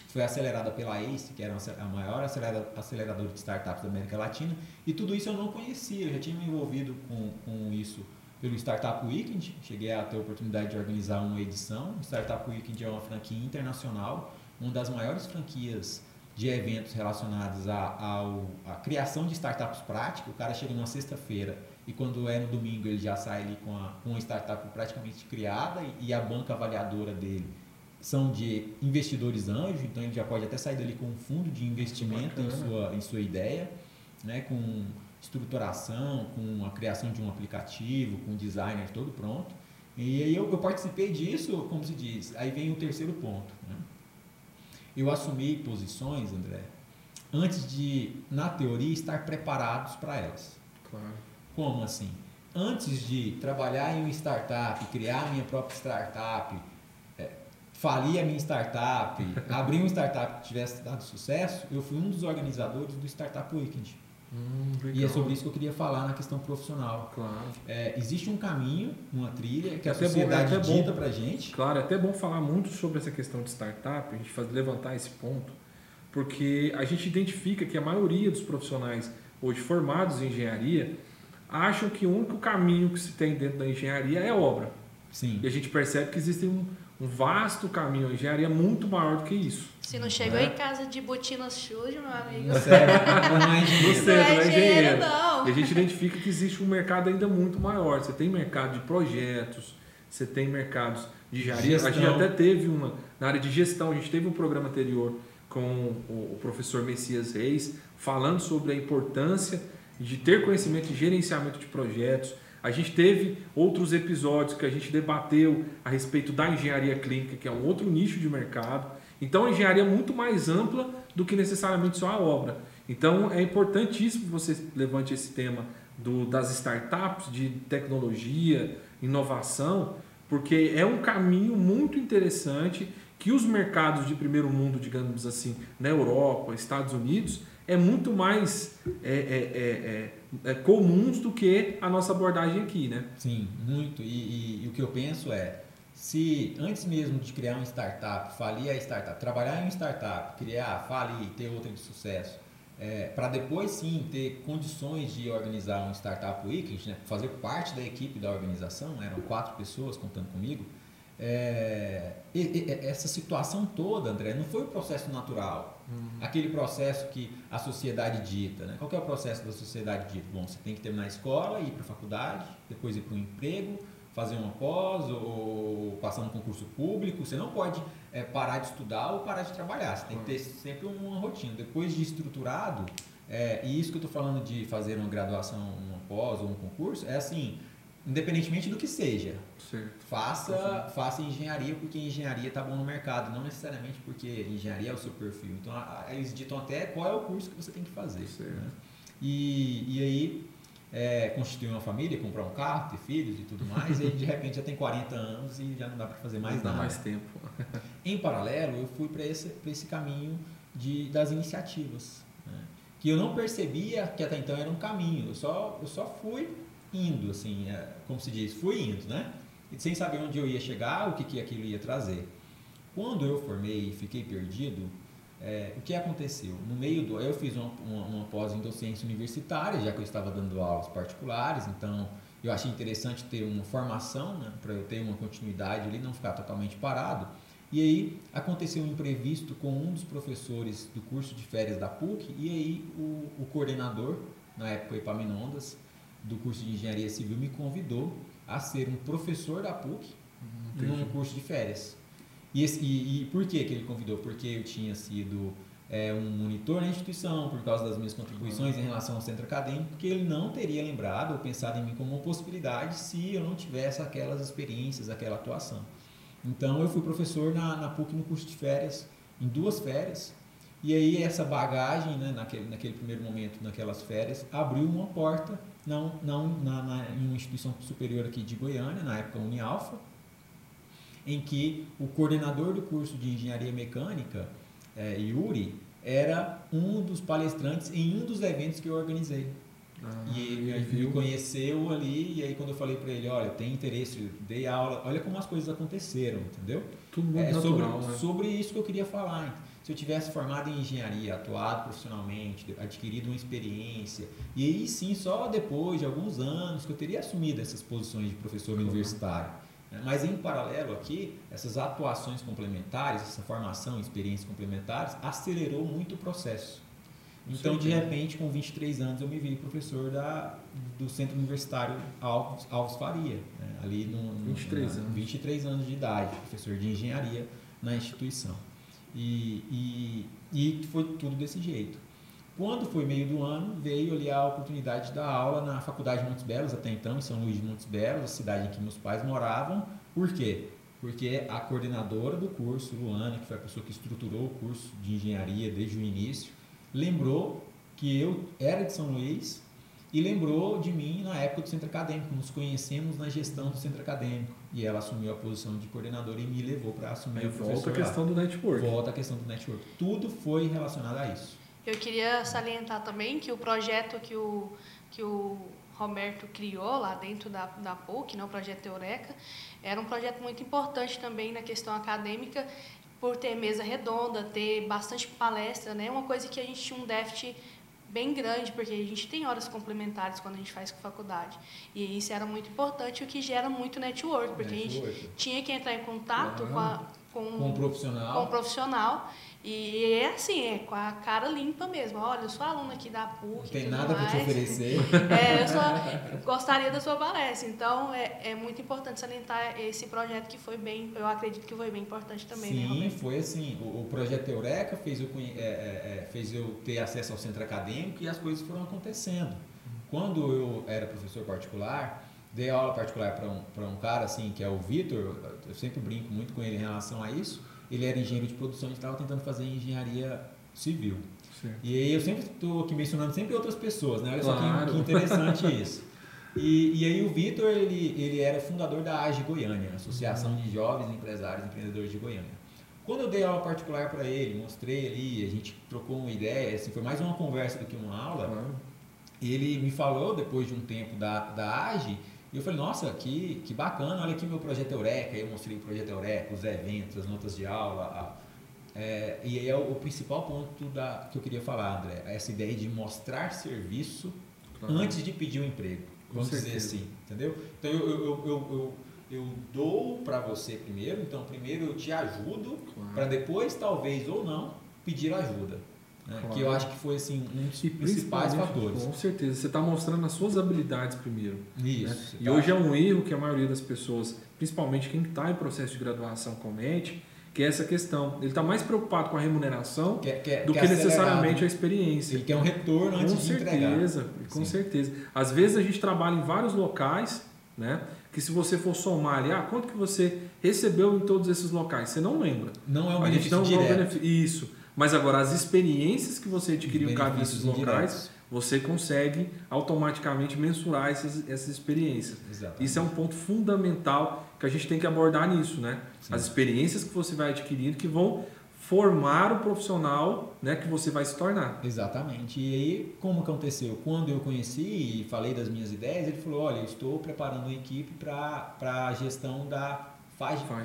Foi acelerada pela ACE, que era a maior aceleradora de startups da América Latina, e tudo isso eu não conhecia, eu já tinha me envolvido com, com isso pelo Startup Weekend, cheguei a ter a oportunidade de organizar uma edição. O Startup Weekend é uma franquia internacional, uma das maiores franquias de eventos relacionados à, à criação de startups práticas. O cara chega numa sexta-feira e quando é no domingo ele já sai ali com, a, com uma startup praticamente criada e, e a banca avaliadora dele são de investidores anjos, então ele já pode até sair dali com um fundo de investimento em sua, em sua ideia, né, com estruturação, com a criação de um aplicativo, com o designer todo pronto. E aí eu, eu, participei disso, como se diz, aí vem o terceiro ponto. Né? Eu assumi posições, André, antes de, na teoria, estar preparados para elas. Claro. Como assim? Antes de trabalhar em uma startup, criar a minha própria startup, é, falir a minha startup, abrir uma startup que tivesse dado sucesso, eu fui um dos organizadores do Startup Weekend. Hum, e é sobre isso que eu queria falar na questão profissional. Claro. É, existe um caminho, uma trilha que é a sociedade bom, é dita para gente. Claro, é até bom falar muito sobre essa questão de startup, a gente faz, levantar esse ponto, porque a gente identifica que a maioria dos profissionais hoje formados em engenharia acham que o único caminho que se tem dentro da engenharia é obra. Sim. E a gente percebe que existe um, um vasto caminho, a engenharia é muito maior do que isso. Se não chegou é. em casa de botinas sujas, meu amigo. Sério, não é engenheiro. Você não é engenheiro, não. E a gente identifica que existe um mercado ainda muito maior. Você tem mercado de projetos, você tem mercados de engenharia. Gestão. A gente até teve uma, na área de gestão, a gente teve um programa anterior com o professor Messias Reis, falando sobre a importância de ter conhecimento de gerenciamento de projetos. A gente teve outros episódios que a gente debateu a respeito da engenharia clínica, que é um outro nicho de mercado. Então, a engenharia é muito mais ampla do que necessariamente só a obra. Então, é importantíssimo que você levante esse tema do, das startups, de tecnologia, inovação, porque é um caminho muito interessante que os mercados de primeiro mundo, digamos assim, na Europa, Estados Unidos, é muito mais é, é, é, é comuns do que a nossa abordagem aqui, né? Sim, muito. E, e, e, o que eu penso é, se antes mesmo de criar uma startup, falir a startup, trabalhar em uma startup, criar, falir, ter outra de sucesso, é, para depois sim ter condições de organizar um startup weekend, né, fazer parte da equipe da organização, eram quatro pessoas contando comigo. É, e, e, essa situação toda, André, não foi um processo natural. Uhum. Aquele processo que a sociedade dita. Né? Qual é o processo da sociedade dita? Bom, você tem que terminar a escola, ir para a faculdade, depois ir para o emprego, fazer uma pós ou passar um concurso público. Você não pode é, parar de estudar ou parar de trabalhar. Você tem que ter sempre uma rotina. Depois de estruturado, é, e isso que eu estou falando de fazer uma graduação, uma pós ou um concurso, é assim, independentemente do que seja. Certo. Faça, faça engenharia porque engenharia está bom no mercado, não necessariamente porque engenharia é o seu perfil. Então, eles ditam até qual é o curso que você tem que fazer. Né? E, e aí, é, constituir uma família, comprar um carro, ter filhos e tudo mais, e aí de repente já tem 40 anos e já não dá para fazer mais não nada. Dá mais tempo. em paralelo, eu fui para esse, esse caminho de, das iniciativas, né? que eu não percebia que até então era um caminho, eu só, eu só fui indo, assim, é, como se diz, fui indo, né? E sem saber onde eu ia chegar, o que, que aquilo ia trazer. Quando eu formei e fiquei perdido, é, o que aconteceu? No meio do. Eu fiz uma, uma, uma pós em docência universitária, já que eu estava dando aulas particulares, então eu achei interessante ter uma formação, né, para eu ter uma continuidade ali, não ficar totalmente parado. E aí aconteceu um imprevisto com um dos professores do curso de férias da PUC, e aí o, o coordenador, na época Epaminondas, do curso de engenharia civil, me convidou a ser um professor da PUC uhum, num curso de férias. E, esse, e, e, por que, que ele convidou? Porque eu tinha sido é, um monitor na instituição, por causa das minhas contribuições em relação ao centro acadêmico, que ele não teria lembrado ou pensado em mim como uma possibilidade se eu não tivesse aquelas experiências, aquela atuação. Então eu fui professor na, na PUC no curso de férias, em duas férias, e aí essa bagagem, né, naquele, naquele primeiro momento, naquelas férias, abriu uma porta não, não na, na, em uma instituição superior aqui de Goiânia, na época Unialfa, em que o coordenador do curso de engenharia mecânica, é, Yuri, era um dos palestrantes em um dos eventos que eu organizei. Ah, e ele me conheceu ali, e aí quando eu falei para ele, olha, tem interesse, dei aula, olha como as coisas aconteceram, entendeu? Tudo muito é, sobre, natural, né? sobre isso que eu queria falar. Se eu tivesse formado em engenharia, atuado profissionalmente, adquirido uma experiência, e aí sim, só depois de alguns anos que eu teria assumido essas posições de professor universitário. Né? Mas em paralelo aqui, essas atuações complementares, essa formação, experiências complementares, acelerou muito o processo. Então, de repente, com 23 anos, eu me vi professor da, do Centro Universitário Alves, Alves Faria, né? ali no, no 23, na, anos. 23 anos de idade, professor de engenharia na instituição. E, e, e foi tudo desse jeito. Quando foi meio do ano, veio ali a oportunidade de dar aula na Faculdade de Montes Belos, até então, em São Luís de Montes Belos, a cidade em que meus pais moravam. Por quê? Porque a coordenadora do curso, Luana, que foi a pessoa que estruturou o curso de engenharia desde o início, lembrou que eu era de São Luís e lembrou de mim na época do centro acadêmico. Nos conhecemos na gestão do centro acadêmico. E ela assumiu a posição de coordenadora e me levou para assumir Aí a Volta a questão do network. Volta a questão do network. Tudo foi relacionado a isso. Eu queria salientar também que o projeto que o, que o Roberto criou lá dentro da, da PUC, né, o projeto Eureka, era um projeto muito importante também na questão acadêmica, por ter mesa redonda, ter bastante palestra, né? Uma coisa que a gente tinha um déficit bem grande, porque a gente tem horas complementares quando a gente faz com faculdade. E isso era muito importante, o que gera muito network, porque network. a gente tinha que entrar em contato com, a, com, com um profissional. Com um profissional e é assim, é com a cara limpa mesmo. Olha, eu sou aluna aqui da PUC. Não tem nada para te oferecer. É, eu só gostaria da sua palestra. Então, é, é muito importante salientar esse projeto que foi bem, eu acredito que foi bem importante também. Né, Sim, né, foi assim. O, o, projeto Eureka fez eu, é, é, é, fez eu ter acesso ao centro acadêmico e as coisas foram acontecendo. Quando eu era professor particular, dei aula particular para um, um cara assim, que é o Vitor, eu sempre brinco muito com ele em relação a isso ele era engenheiro de produção e estava tentando fazer engenharia civil. Certo. E aí eu sempre estou aqui mencionando sempre outras pessoas, né? Olha claro. só que, que interessante isso. E, e aí o Vitor, ele, ele era fundador da AGE Goiânia, Associação de Jovens Empresários e Empreendedores de Goiânia. Quando eu dei aula particular para ele, mostrei ali, a gente trocou uma ideia, assim, foi mais uma conversa do que uma aula. Claro. Ele me falou depois de um tempo da, da AGE, e eu falei, nossa, que, que bacana, olha aqui meu projeto Eureka. Aí eu mostrei o projeto Eureka, os eventos, as notas de aula. A, é, e aí é o, o, principal ponto da, que eu queria falar, André, essa ideia de mostrar serviço claro. antes de pedir o um emprego. Vamos dizer assim, entendeu? Então eu, eu, eu, eu eu dou para você primeiro, então primeiro eu te ajudo claro. para depois talvez ou não pedir ajuda. Né? Claro. Que eu acho que foi assim um dos principais fatores. Com certeza, você está mostrando as suas habilidades primeiro. Isso. Né? E tá. hoje é um erro que a maioria das pessoas, principalmente quem está em processo de graduação, comete, que é essa questão. Ele está mais preocupado com a remuneração quer, quer, do quer que necessariamente a experiência. Ele quer um retorno antes com de certeza, entregar. Com Sim. certeza. Às vezes a gente trabalha em vários locais, né? que se você for somar ali, ah, quanto que você recebeu em todos esses locais? Você não lembra. Não é um benefício não direto. Benefício, isso. Mas agora, as experiências que você adquiriu em cada desses locais, indiretos. você consegue automaticamente mensurar essas, essas experiências. Exatamente. Isso é um ponto fundamental que a gente tem que abordar nisso, né? Sim. As experiências que você vai adquirindo que vão formar o profissional né, que você vai se tornar. Exatamente. E aí, como aconteceu? Quando eu conheci e falei das minhas ideias, ele falou, olha, eu estou preparando uma equipe para a gestão da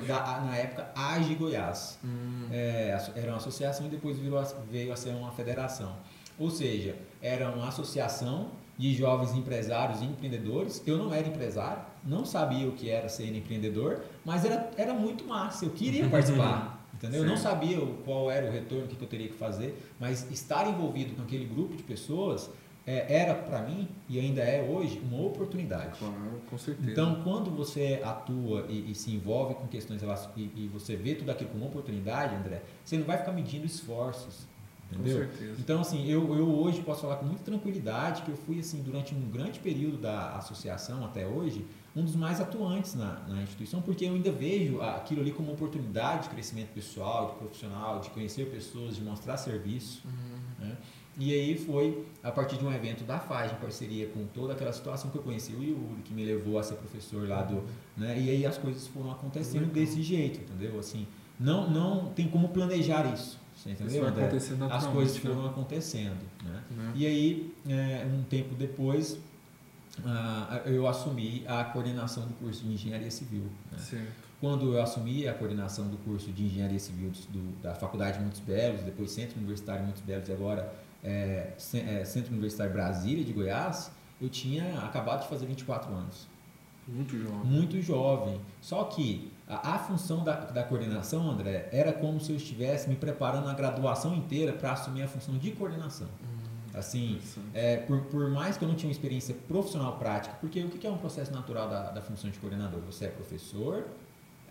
Da, na época, AGE Goiás. Hum. É, era uma associação e depois virou, veio a ser uma federação. Ou seja, era uma associação de jovens empresários e empreendedores. Eu não era empresário, não sabia o que era ser empreendedor, mas era, era muito massa, eu queria participar. Entendeu? Eu não sabia qual era o retorno que eu teria que fazer, mas estar envolvido com aquele grupo de pessoas é, era para mim e ainda é hoje uma oportunidade. Claro, com certeza. Então, quando você atua e, e se envolve com questões e, e, você vê tudo aquilo como oportunidade, André, você não vai ficar medindo esforços. Entendeu? Com certeza. Então, assim, eu, eu hoje posso falar com muita tranquilidade que eu fui, assim, durante um grande período da associação até hoje, um dos mais atuantes na, na instituição, porque eu ainda vejo aquilo ali como uma oportunidade de crescimento pessoal, de profissional, de conhecer pessoas, de mostrar serviço. Uhum. Né? E aí foi a partir de um evento da FAG, em parceria com toda aquela situação que eu conheci o Yuri, que me levou a ser professor lá do. Né? E aí as coisas foram acontecendo desse jeito, entendeu? Assim, não, não tem como planejar isso. Você entendeu? As coisas foram acontecendo. Né? Uhum. E aí, é, um tempo depois, eu assumi a coordenação do curso de Engenharia Civil. Né? Quando eu assumi a coordenação do curso de Engenharia Civil do, da Faculdade de Montes Belos, depois Centro Universitário de Montes Belos agora é, é, Centro Universitário Brasília de Goiás, eu tinha acabado de fazer 24 anos. Muito jovem. Muito jovem. Só que a, a função da, da, coordenação, André, era como se eu estivesse me preparando a graduação inteira para assumir a função de coordenação. Hum. Assim, é, por, por mais que eu não tinha uma experiência profissional prática, porque o que é um processo natural da, da função de coordenador? Você é professor,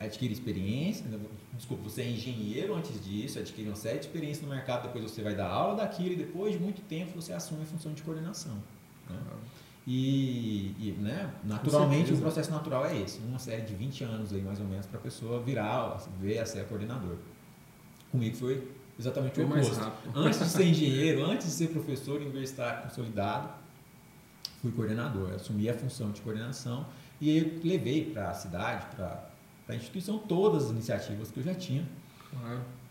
adquire experiência, né, desculpa, você é engenheiro antes disso, adquire uma série de experiência no mercado, depois você vai dar aula daquilo e depois de muito tempo você assume a função de coordenação. Né? E, e né, naturalmente o processo natural é esse, uma série de 20 anos aí mais ou menos para a pessoa virar, ver a ser coordenador. Comigo foi exatamente o oposto. Antes de ser engenheiro, antes de ser professor universitário consolidado, fui coordenador, assumi a função de coordenação e levei para a cidade, para a instituição, todas as iniciativas que eu já tinha.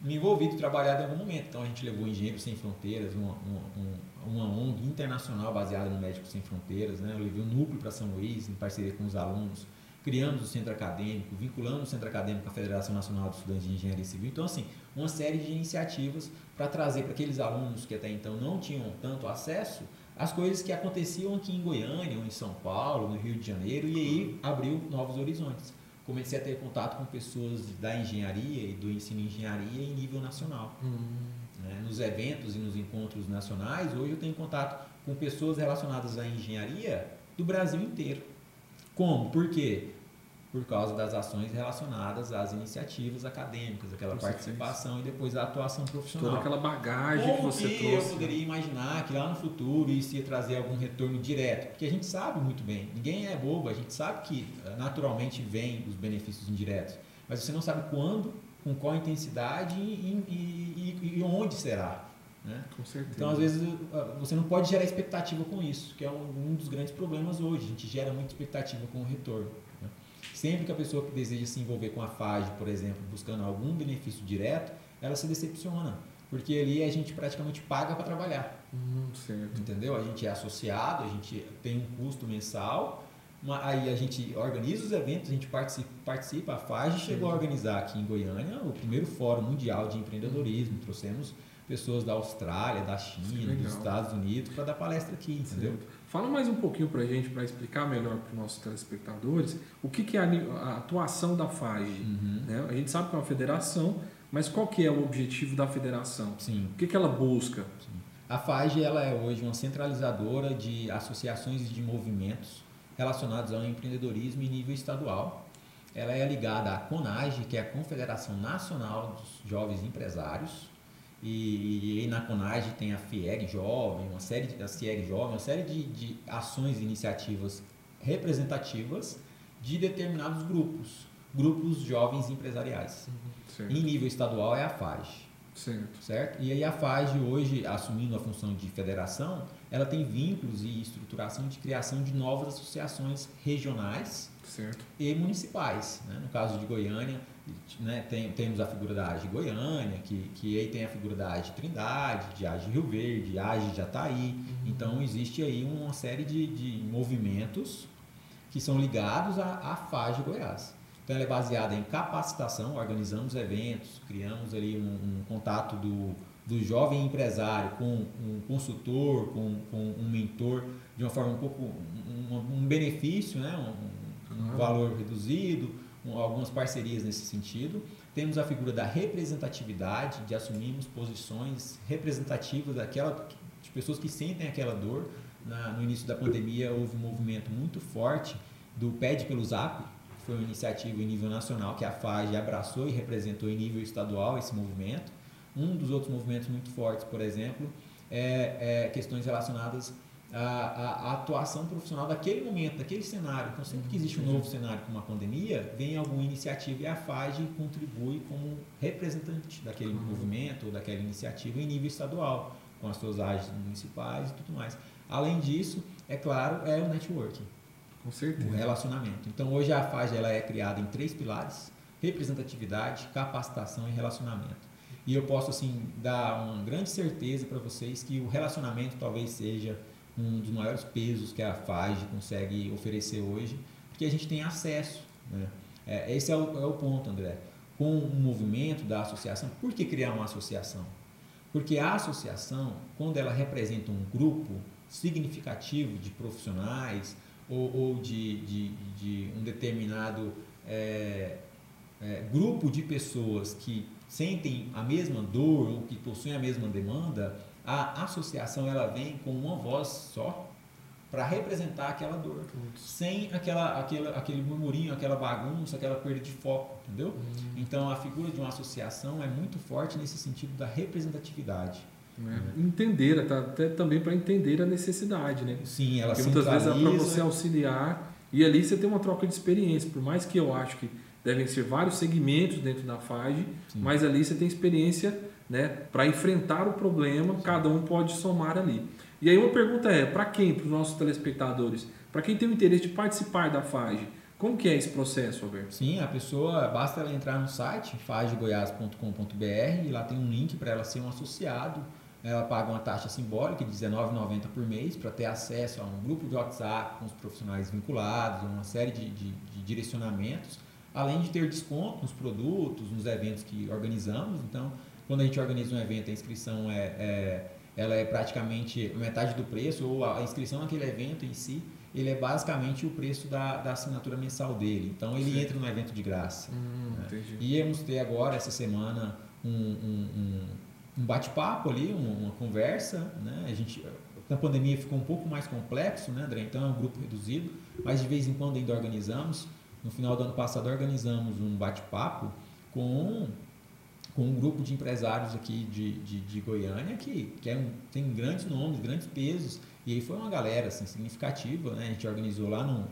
Me envolvi de trabalhar em algum momento. Então a gente levou Engenheiros Sem Fronteiras, uma, uma, uma ONG internacional baseada no Médicos Sem Fronteiras. Né? Eu levei um núcleo para São Luís, em parceria com os alunos criamos o centro acadêmico, vinculamos o centro acadêmico à Federação Nacional de Estudantes de Engenharia Civil. Então, assim, uma série de iniciativas para trazer para aqueles alunos que até então não tinham tanto acesso as coisas que aconteciam aqui em Goiânia, ou em São Paulo, no Rio de Janeiro, e aí abriu novos horizontes. Comecei a ter contato com pessoas da engenharia e do ensino de engenharia em nível nacional. Hum. Né? Nos eventos e nos encontros nacionais, hoje eu tenho contato com pessoas relacionadas à engenharia do Brasil inteiro. Como? Por quê? Por causa das ações relacionadas às iniciativas acadêmicas, aquela Com participação certeza. e depois a atuação profissional. Toda aquela bagagem Como que você que trouxe. eu poderia imaginar que lá no futuro isso ia trazer algum retorno direto? Porque a gente sabe muito bem, ninguém é bobo, a gente sabe que eh, naturalmente vem os benefícios indiretos, mas você não sabe quando, com qual intensidade e, e, e, e onde será. Né? Com certeza. Então, às vezes, eh, você não pode gerar expectativa com isso, que é um, um dos grandes problemas hoje. A gente gera muita expectativa com o retorno. Sempre que a pessoa que deseja se envolver com a FAGE, por exemplo, buscando algum benefício direto, ela se decepciona. Porque ali a gente praticamente paga para trabalhar. Hum, certo. Entendeu? A gente é associado, a gente tem um custo mensal, aí a gente organiza os eventos, a gente participa, participa a FAGE chegou a organizar aqui em Goiânia o primeiro Fórum Mundial de Empreendedorismo. Trouxemos pessoas da Austrália, da China, dos Estados Unidos para dar palestra aqui, entendeu? Certo. Fala mais um pouquinho para a gente, para explicar melhor para os nossos telespectadores, o que, que é a, atuação da FAGE. Uhum. Né? A gente sabe que é uma federação, mas qual que é o objetivo da federação? Sim. O que, que ela busca? Sim. A FAGE ela é hoje uma centralizadora de associações e de movimentos relacionados ao empreendedorismo em nível estadual. Ela é ligada à CONAGE, que é a Confederação Nacional dos Jovens Empresários, e, e na CONAGE tem a FIEG Jovem, uma série de, a CIEG Jovem, uma série de, de ações e iniciativas representativas de determinados grupos, grupos jovens empresariais. Em nível estadual é a FAGE. Certo. certo. E aí a FAGE hoje, assumindo a função de federação, ela tem vínculos e estruturação de criação de novas associações regionais certo. e municipais. Né? No caso de Goiânia, né, tem, temos a figura da AGE Goiânia, que, que aí tem a figura da AGE Trindade, de AGE Rio Verde, AGE Jataí. Uhum. Então existe aí uma série de, de movimentos que são ligados à, à FAGE Goiás. Então ela é baseada em capacitação, organizamos eventos, criamos ali um, um contato do, do jovem empresário com um consultor, com, com um mentor, de uma forma um pouco, um, um benefício, né? um, um valor reduzido, algumas parcerias nesse sentido. Temos a figura da representatividade, de assumirmos posições representativas daquela, de pessoas que sentem aquela dor. Na, no início da pandemia houve um movimento muito forte do Pede pelo Zap, que foi uma iniciativa em nível nacional que a FAGE abraçou e representou em nível estadual esse movimento. Um dos outros movimentos muito fortes, por exemplo, é, é questões relacionadas a, a, a, atuação profissional daquele momento, daquele cenário. Então, sempre que existe um novo cenário como uma pandemia, vem alguma iniciativa e a FAGE contribui como representante daquele uhum. movimento ou daquela iniciativa em nível estadual, com as suas áreas municipais e tudo mais. Além disso, é claro, é o networking. Com certeza. O relacionamento. Então, hoje a FAGE ela é criada em três pilares: representatividade, capacitação e relacionamento. E eu posso assim dar uma grande certeza para vocês que o relacionamento talvez seja um dos maiores pesos que a FAGE consegue oferecer hoje, porque a gente tem acesso. Né? É, esse é o, é o ponto, André. Com o movimento da associação, por que criar uma associação? Porque a associação, quando ela representa um grupo significativo de profissionais ou, ou de, de, de, um determinado é, é, grupo de pessoas que sentem a mesma dor ou que possuem a mesma demanda, a associação ela vem com uma voz só para representar aquela dor, sem aquela, aquele, aquele murmurinho, aquela bagunça, aquela perda de foco, entendeu? Hum. Então a figura de uma associação é muito forte nesse sentido da representatividade. É. Entender, tá, até também para entender a necessidade, né? Sim, ela Porque muitas vezes é para você auxiliar e ali você tem uma troca de experiência, por mais que eu acho que devem ser vários segmentos dentro da FAGE, mas ali você tem experiência né, para enfrentar o problema, cada um pode somar ali. E aí uma pergunta é, para quem, para os nossos telespectadores, para quem tem o interesse de participar da FAGE, como que é esse processo, Alberto? Sim, a pessoa, basta ela entrar no site fagegoiás.com.br e lá tem um link para ela ser um associado. Ela paga uma taxa simbólica de R$19,90 por mês para ter acesso a um grupo de WhatsApp com os profissionais vinculados, uma série de, de, de direcionamentos, além de ter desconto nos produtos, nos eventos que organizamos. Então, quando a gente organiza um evento, a inscrição é, é ela é praticamente metade do preço, ou a inscrição naquele evento em si, ele é basicamente o preço da, da assinatura mensal dele. Então ele Sim. entra no evento de graça. Hum, né? Íamos ter agora, essa semana, um, um, um, bate-papo ali, uma, uma, conversa. Né? A gente, na pandemia ficou um pouco mais complexo, né, André? Então é um grupo reduzido, mas de vez em quando ainda organizamos. No final do ano passado organizamos um bate-papo com com um grupo de empresários aqui de, de, de Goiânia que, que é um, tem grandes nomes, grandes pesos. E aí foi uma galera assim, significativa. Né? A gente organizou lá no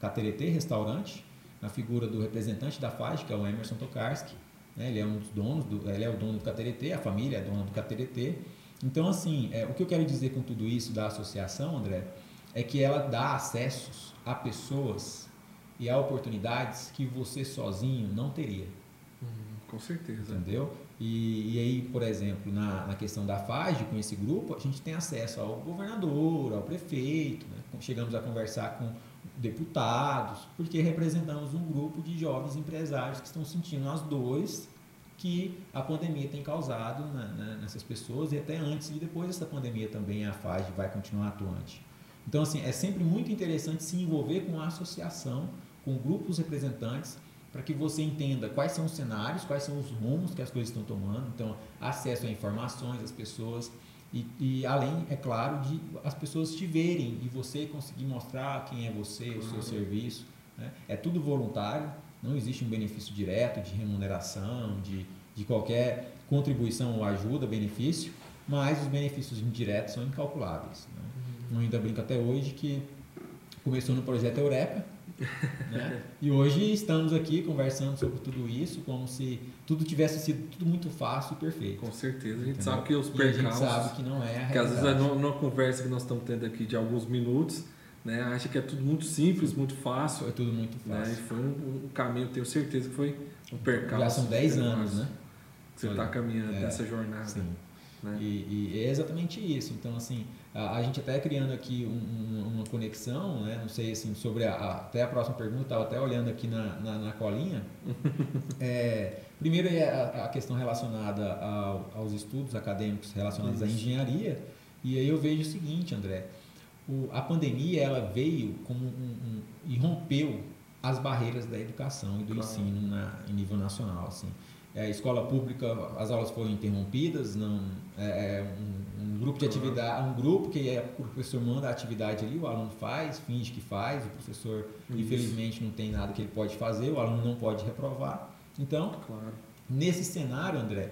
Cateretê Restaurante, na figura do representante da FAG, que é o Emerson Tokarski. Né? Ele é um dos donos, do, ele é o dono do Cateretê, a família é dona do Cateretê. Então, assim, é, o que eu quero dizer com tudo isso da associação, André, é que ela dá acessos a pessoas e há oportunidades que você sozinho não teria. Com certeza. Entendeu? E, e, aí, por exemplo, na, na questão da FAGE, com esse grupo, a gente tem acesso ao governador, ao prefeito, né? chegamos a conversar com deputados, porque representamos um grupo de jovens empresários que estão sentindo as dores que a pandemia tem causado na, na, nessas pessoas e até antes e depois dessa pandemia também a FAGE vai continuar atuante. Então, assim, é sempre muito interessante se envolver com a associação, com grupos representantes, para que você entenda quais são os cenários, quais são os rumos que as coisas estão tomando. Então, acesso a informações, as pessoas. E, e, além, é claro, de as pessoas te verem e você conseguir mostrar quem é você, o seu serviço. Né? É tudo voluntário, não existe um benefício direto de remuneração, de, de qualquer contribuição ou ajuda, benefício, mas os benefícios indiretos são incalculáveis. Né? Uhum. Eu ainda brinco até hoje que começou no projeto Eureka, né? E hoje estamos aqui conversando sobre tudo isso, como se tudo tivesse sido tudo muito fácil e perfeito. Com certeza, a gente Entendeu? sabe que os percalços... a gente sabe que não é a Que às vezes numa conversa que nós estamos tendo aqui de alguns minutos, né, acha que é tudo muito simples, muito fácil. É tudo muito fácil. Né? E foi um, um, caminho, tenho certeza que foi um percalço. Já são 10 anos, né? Você está caminhando é, nessa jornada. Sim. Né? E, e, é exatamente isso. Então, assim, a, a gente até criando aqui um, um, uma conexão, né? não sei, assim, sobre a, a até a próxima pergunta, estava até olhando aqui na, na, na colinha. é, primeiro é a, questão relacionada ao, aos estudos acadêmicos relacionados isso. à engenharia. E aí eu vejo o seguinte, André, o, a pandemia ela veio como um, e rompeu as barreiras da educação e do claro. ensino na, em nível nacional. Assim é, escola pública as aulas foram interrompidas não é, é um, um, grupo de atividade um grupo que é, o professor manda a atividade ali o aluno faz finge que faz o professor Isso. infelizmente não tem nada que ele pode fazer o aluno não pode reprovar então claro. nesse cenário André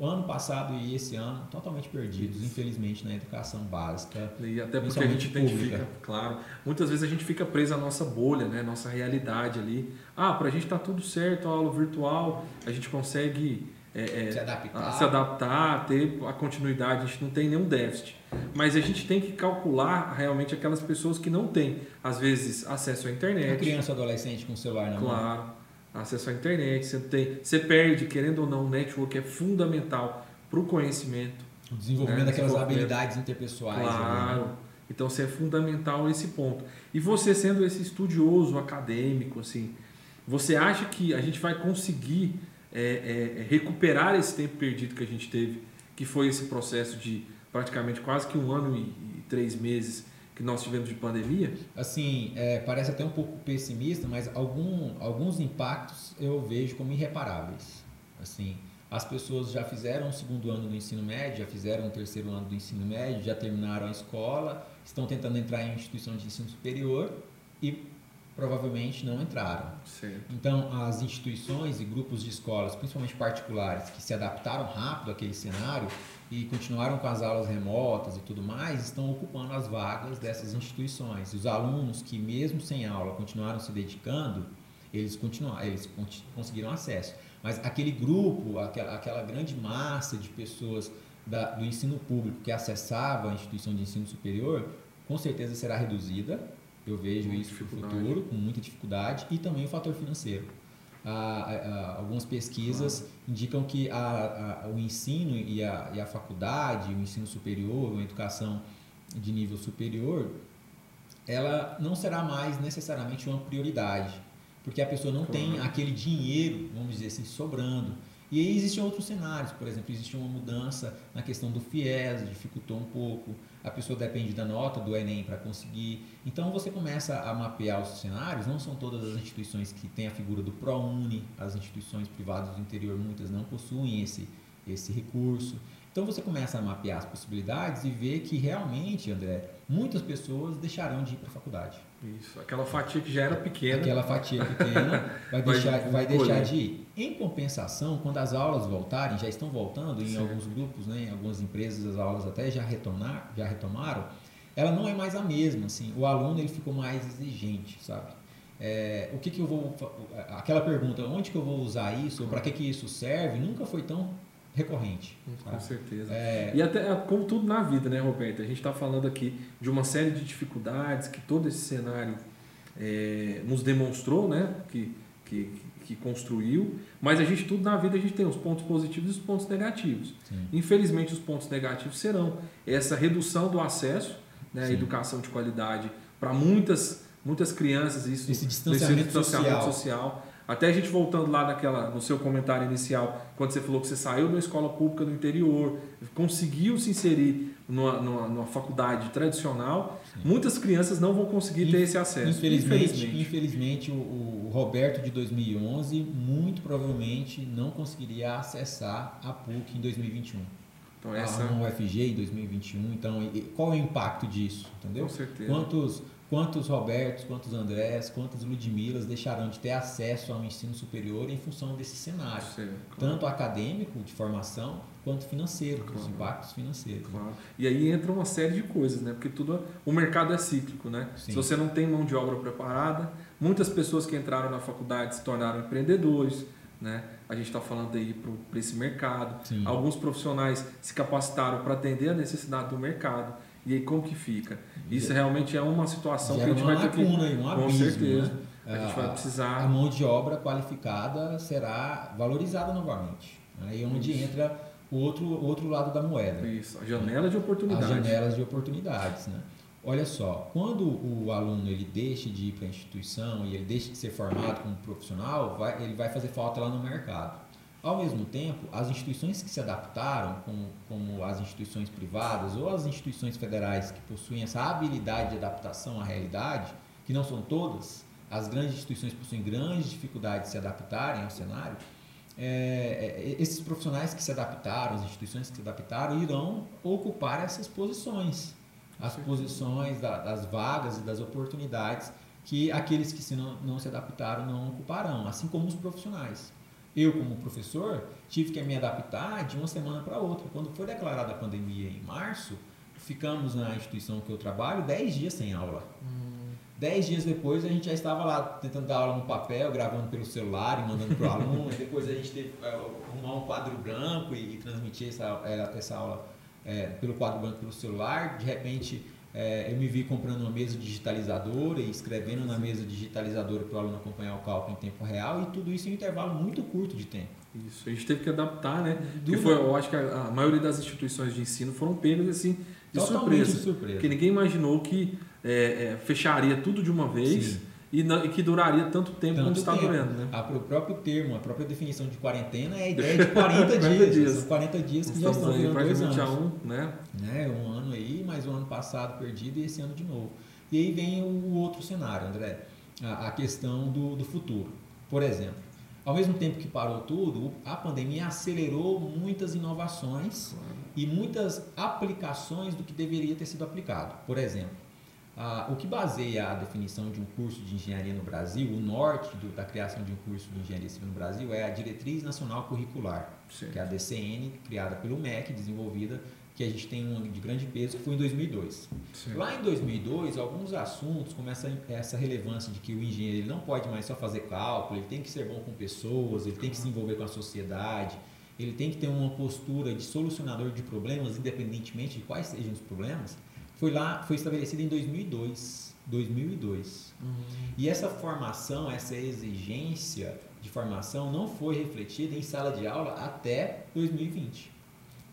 o ano passado e esse ano totalmente perdidos, Isso. infelizmente, na educação básica. E até porque a gente identifica, claro, muitas vezes a gente fica preso à nossa bolha, né? nossa realidade ali. Ah, para a gente está tudo certo, a aula virtual, a gente consegue é, é, se, adaptar. se adaptar, ter a continuidade, a gente não tem nenhum déficit. Mas a gente tem que calcular realmente aquelas pessoas que não têm, às vezes, acesso à internet. Uma criança ou adolescente com celular na claro. mão. Claro acesso à internet, você, tem, você perde, querendo ou não, o network é fundamental para o conhecimento. O desenvolvimento né? daquelas habilidades interpessoais. Claro. né? Então, você é fundamental esse ponto. E você sendo esse estudioso acadêmico, assim, você acha que a gente vai conseguir é, é, é, recuperar esse tempo perdido que a gente teve, que foi esse processo de praticamente quase que um ano e, e três meses que nós tivemos de pandemia? Assim, é, parece até um pouco pessimista, mas algum, alguns impactos eu vejo como irreparáveis. Assim, as pessoas já fizeram o segundo ano do ensino médio, já fizeram o terceiro ano do ensino médio, já terminaram a escola, estão tentando entrar em instituição de ensino superior e provavelmente não entraram. Então, as instituições e grupos de escolas, principalmente particulares, que se adaptaram rápido àquele cenário, e continuaram com as aulas remotas e tudo mais, estão ocupando as vagas dessas instituições. E os alunos que, mesmo sem aula, continuaram se dedicando, eles, continuaram, eles conseguiram acesso. Mas aquele grupo, aquela, aquela grande massa de pessoas da, do ensino público que acessava a instituição de ensino superior, com certeza será reduzida. Eu vejo com isso no futuro, com muita dificuldade, e também o fator financeiro algumas pesquisas indicam que a, a, o ensino e a, e a faculdade, o ensino superior, a educação de nível superior, ela não será mais necessariamente uma prioridade, porque a pessoa não tem aquele dinheiro, vamos dizer assim, sobrando. E aí existem outros cenários, por exemplo, existe uma mudança na questão do FIES, dificultou um pouco, a pessoa depende da nota do Enem para conseguir. Então você começa a mapear os cenários, não são todas as instituições que têm a figura do ProUni, as instituições privadas do interior, muitas não possuem esse, esse recurso. Então você começa a mapear as possibilidades e ver que realmente, André, muitas pessoas deixarão de ir para a faculdade. Isso, aquela fatia que já era pequena. Aquela fatia pequena vai deixar, vai deixar de ir. Em compensação, quando as aulas voltarem, já estão voltando em Sim. alguns grupos, né, em algumas empresas as aulas até já, retornar, já retomaram, ela não é mais a mesma. Assim, o aluno ele ficou mais exigente, sabe? É, o que, que eu vou. Aquela pergunta, onde que eu vou usar isso, ou para que, que isso serve, nunca foi tão recorrente. Com tá? certeza. É... E até como tudo na vida, né, Roberto? A gente está falando aqui de uma série de dificuldades que todo esse cenário é, nos demonstrou, né? Que, que, que construiu, mas a gente tudo na vida a gente tem os pontos positivos e os pontos negativos. Sim. Infelizmente os pontos negativos serão essa redução do acesso né, à educação de qualidade para muitas muitas crianças isso esse distanciamento, distanciamento social. social. Até a gente voltando lá naquela, no seu comentário inicial, quando você falou que você saiu da escola pública do interior, conseguiu se inserir numa, numa, numa faculdade tradicional, Sim. muitas crianças não vão conseguir Inf, ter esse acesso. Infelizmente, infelizmente, infelizmente o, o, Roberto de 2011 muito provavelmente não conseguiria acessar a PUC em 2021. Então, essa... A UFG em 2021. Então, qual é o impacto disso? Entendeu? Com certeza. Quantos Quantos Robertos, quantos Andrés, quantas Ludmilas deixarão de ter acesso ao ensino superior em função desse cenário, Sim, claro. tanto acadêmico, de formação, quanto financeiro, claro. os impactos financeiros. Claro. E aí entra uma série de coisas, né? Porque tudo, o mercado é cíclico, né? Sim. Se você não tem mão de obra preparada, muitas pessoas que entraram na faculdade se tornaram empreendedores, né? A gente está falando aí para esse mercado. Sim. Alguns profissionais se capacitaram para atender a necessidade do mercado. E aí como que fica? Isso realmente é uma situação que a gente vai ter que... Aí, um com abismo, certeza. Né? A gente vai precisar... A mão de obra qualificada será valorizada novamente. Aí é onde Isso. entra o outro, outro lado da moeda. Isso, a janela de oportunidades. As janelas de oportunidades, né? Olha só, quando o aluno ele deixa de ir para a instituição e ele deixa de ser formado como profissional, vai, ele vai fazer falta lá no mercado. Ao mesmo tempo, as instituições que se adaptaram, como, como, as instituições privadas ou as instituições federais que possuem essa habilidade de adaptação à realidade, que não são todas, as grandes instituições possuem grandes dificuldades de se adaptarem ao cenário, é, é, esses profissionais que se adaptaram, as instituições que se adaptaram, irão ocupar essas posições, as posições da, das vagas e das oportunidades que aqueles que se não, não se adaptaram não ocuparão, assim como os profissionais. Eu, como professor, tive que me adaptar de uma semana para outra. Quando foi declarada a pandemia em março, ficamos na instituição que eu trabalho 10 dias sem aula. Hum. Dez dias depois a gente já estava lá tentando dar aula no papel, gravando pelo celular e mandando para o aluno. depois a gente teve que é, arrumar um quadro branco e, e transmitir essa, é, essa aula é, pelo quadro branco pelo celular. De repente é, eu me vi comprando uma mesa digitalizadora e escrevendo na mesa digitalizadora para o aluno acompanhar o cálculo em tempo real e tudo isso em um intervalo muito curto de tempo. Isso, a gente teve que adaptar, né? Porque foi, eu acho que a, a, maioria das instituições de ensino foram pegas assim de Totalmente surpresa, surpresa. Porque ninguém imaginou que é, é, fecharia tudo de uma vez. Sim e, não, e que duraria tanto tempo tanto quanto está durando. Né? A, o próprio termo, a própria definição de quarentena é a ideia de 40 dias. dias. São 40 dias que Estamos já estão virando dois anos. Um, né? né? Um ano aí, mais um ano passado perdido e esse ano de novo. E aí vem o outro cenário, André, a, a questão do, do futuro. Por exemplo, ao mesmo tempo que parou tudo, a pandemia acelerou muitas inovações claro. e muitas aplicações do que deveria ter sido aplicado. Por exemplo, ah, o que baseia a definição de um curso de engenharia no Brasil, o norte do, da criação de um curso de engenharia civil no Brasil, é a Diretriz Nacional Curricular, Sim. que é a DCN, criada pelo MEC, desenvolvida, que a gente tem um de grande peso, que foi em 2002. Sim. Lá em 2002, alguns assuntos, como essa, essa relevância de que o engenheiro ele não pode mais só fazer cálculo, ele tem que ser bom com pessoas, ele tem que se envolver com a sociedade, ele tem que ter uma postura de solucionador de problemas, independentemente de quais sejam os problemas, foi lá, foi estabelecida em 2002. 2002. Uhum. E essa formação, essa exigência de formação não foi refletida em sala de aula até 2020.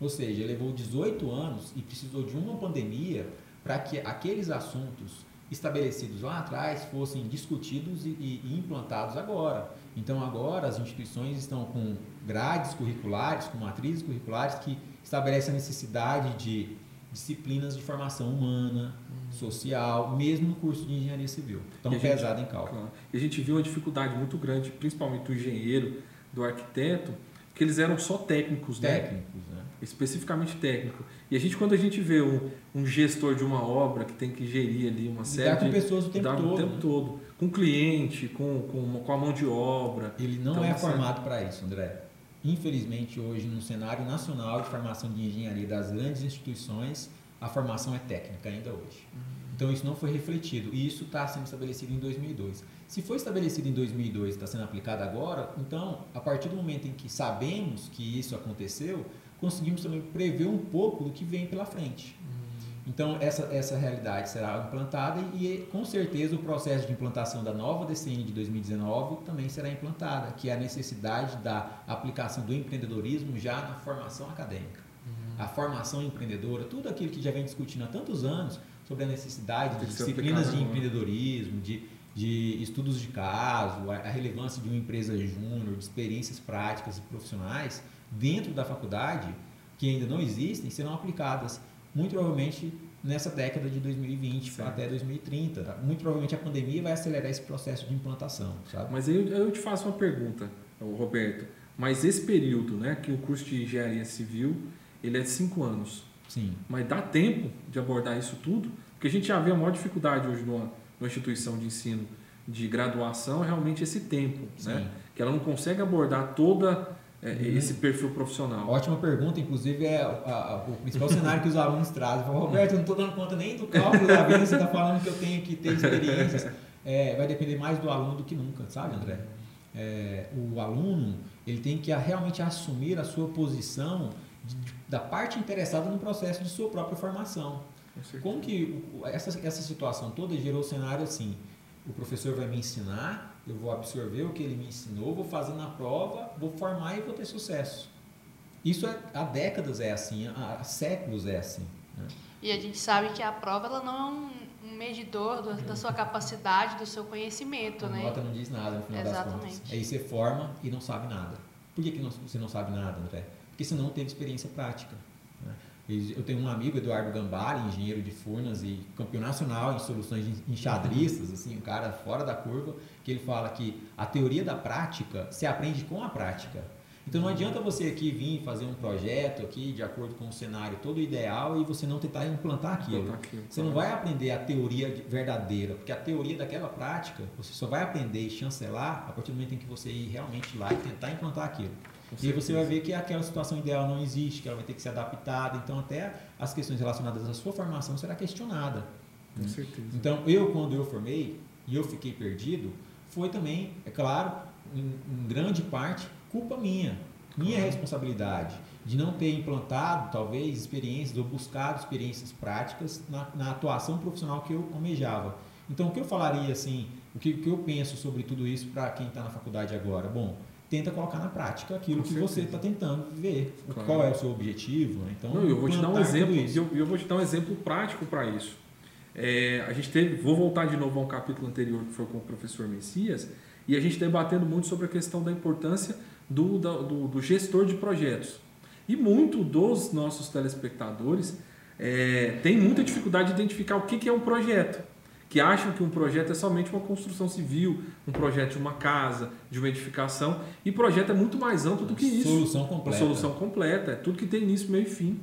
Ou seja, levou 18 anos e precisou de uma pandemia para que aqueles assuntos estabelecidos lá atrás fossem discutidos e, e, implantados agora. Então, agora as instituições estão com grades curriculares, com matrizes curriculares que estabelecem a necessidade de disciplinas de formação humana, uhum. social, mesmo no curso de engenharia civil. Tão gente, pesado em cálculo. Claro. E a gente viu uma dificuldade muito grande, principalmente do engenheiro, do arquiteto, que eles eram só técnicos, né? Técnicos, né? Especificamente técnico. E a gente, quando a gente vê um, um gestor de uma obra que tem que gerir ali uma série Lidar com pessoas o tempo todo. O tempo né? todo. Com cliente, com, com, com a mão de obra. Ele não então, é formado para isso, André. Infelizmente, hoje, no cenário nacional de formação de engenharia das grandes instituições, a formação é técnica ainda hoje. Uhum. Então, isso não foi refletido. E isso está sendo estabelecido em 2002. Se foi estabelecido em 2002 e está sendo aplicado agora, então, a partir do momento em que sabemos que isso aconteceu, conseguimos também prever um pouco do que vem pela frente. Uhum. Então, essa, essa realidade será implantada e, com certeza, o processo de implantação da nova DCN de 2019 também será implantada, que é a necessidade da aplicação do empreendedorismo já na formação acadêmica. Uhum. A formação empreendedora, tudo aquilo que já vem discutindo há tantos anos sobre a necessidade de disciplinas de empreendedorismo, de, de estudos de caso, a, a relevância de uma empresa júnior, de experiências práticas e profissionais dentro da faculdade, que ainda não existem, serão aplicadas muito provavelmente nessa década de 2020 certo. até 2030. Tá? Muito provavelmente a pandemia vai acelerar esse processo de implantação, sabe? Mas aí eu, eu te faço uma pergunta, Roberto. Mas esse período, né, que o curso de engenharia civil, ele é de cinco anos. Sim. Mas dá tempo de abordar isso tudo? Porque a gente já vê a maior dificuldade hoje numa, numa instituição de ensino de graduação é realmente esse tempo? Sim. né? Que ela não consegue abordar toda é, uhum. esse perfil profissional? Ótima pergunta, inclusive é a, a, o principal cenário que os alunos trazem. Falo, Roberto, eu não estou dando conta nem do cálculo da vida, você está falando que eu tenho que ter experiências. É, vai depender mais do aluno do que nunca, sabe, André? É, o aluno ele tem que realmente assumir a sua posição de, de, da parte interessada no processo de sua própria formação. Como que essa, essa situação toda gerou o cenário assim? O professor vai me ensinar, eu vou absorver o que ele me ensinou, vou fazer na prova, vou formar e vou ter sucesso. Isso é, há décadas é assim, há, séculos é assim. Né? E a gente sabe que a prova ela não é um medidor do, da sua capacidade, do seu conhecimento, a né? nota não diz nada no final Exatamente. das contas. Aí você forma e não sabe nada. Por que, que não, você não sabe nada, André? Porque você não teve experiência prática. Eu tenho um amigo, Eduardo Gambari, engenheiro de Furnas e campeão nacional em soluções enxadristas, assim, um cara fora da curva, que ele fala que a teoria da prática se aprende com a prática. Então não adianta você aqui vir fazer um projeto aqui de acordo com o cenário todo ideal e você não tentar implantar aquilo. Você não vai aprender a teoria verdadeira, porque a teoria daquela prática você só vai aprender e chancelar a partir do momento em que você ir realmente lá e tentar implantar aquilo e você vai ver que aquela situação ideal não existe, que ela vai ter que ser adaptada. Então, até as questões relacionadas à sua formação será questionada. Com né? certeza. Então, eu, quando eu formei e eu fiquei perdido, foi também, é claro, em, em grande parte, culpa minha, minha claro. responsabilidade de não ter implantado, talvez, experiências ou buscado experiências práticas na, na atuação profissional que eu almejava. Então, o que eu falaria, assim, o que, o que eu penso sobre tudo isso para quem está na faculdade agora? Bom, tenta colocar na prática aquilo Com que certeza. você está tentando ver. Claro. Qual é o seu objetivo. Né? Então, Não, eu vou te dar um exemplo. Eu, eu vou te dar um exemplo prático para isso. É, a gente teve, vou voltar de novo a um capítulo anterior que foi com o professor Messias, e a gente debatendo muito sobre a questão da importância do, do, do gestor de projetos. E muito dos nossos telespectadores é, tem muita dificuldade de identificar o que, que é um projeto que acham que um projeto é somente uma construção civil, um projeto de uma casa, de uma edificação, e projeto é muito mais amplo do que isso. Solução completa. Uma solução completa, é tudo que tem início, meio e fim.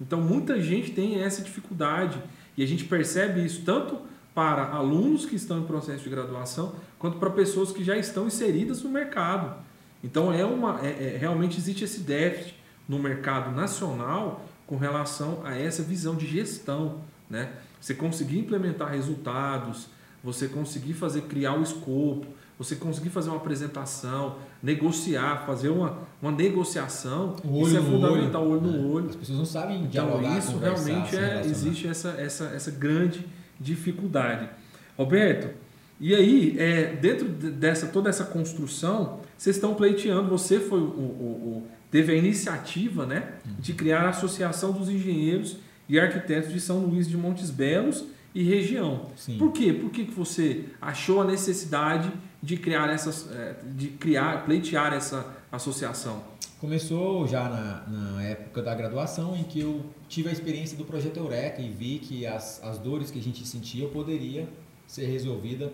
Então muita gente tem essa dificuldade e a gente percebe isso tanto para alunos que estão em processo de graduação, quanto para pessoas que já estão inseridas no mercado. Então é uma, é, é, realmente existe esse déficit no mercado nacional com relação a essa visão de gestão, né? Você conseguir implementar resultados, você conseguir fazer criar o escopo, você conseguir fazer uma apresentação, negociar, fazer uma, uma negociação, olho isso é fundamental, olho, no né? olho. As pessoas não sabem dialogar, então, isso realmente é, existe essa, essa, essa grande dificuldade. Roberto, e aí, é, dentro dessa toda essa construção, vocês estão pleiteando, você foi o, o, o teve a iniciativa né, de criar a Associação dos Engenheiros e arquitetos de São Luís de Montes Belos e região. Sim. Por quê? Por que você achou a necessidade de criar essas, é, de criar, pleitear essa associação? Começou já na, na, época da graduação, em que eu tive a experiência do projeto Eureka e vi que as, as dores que a gente sentia poderia ser resolvida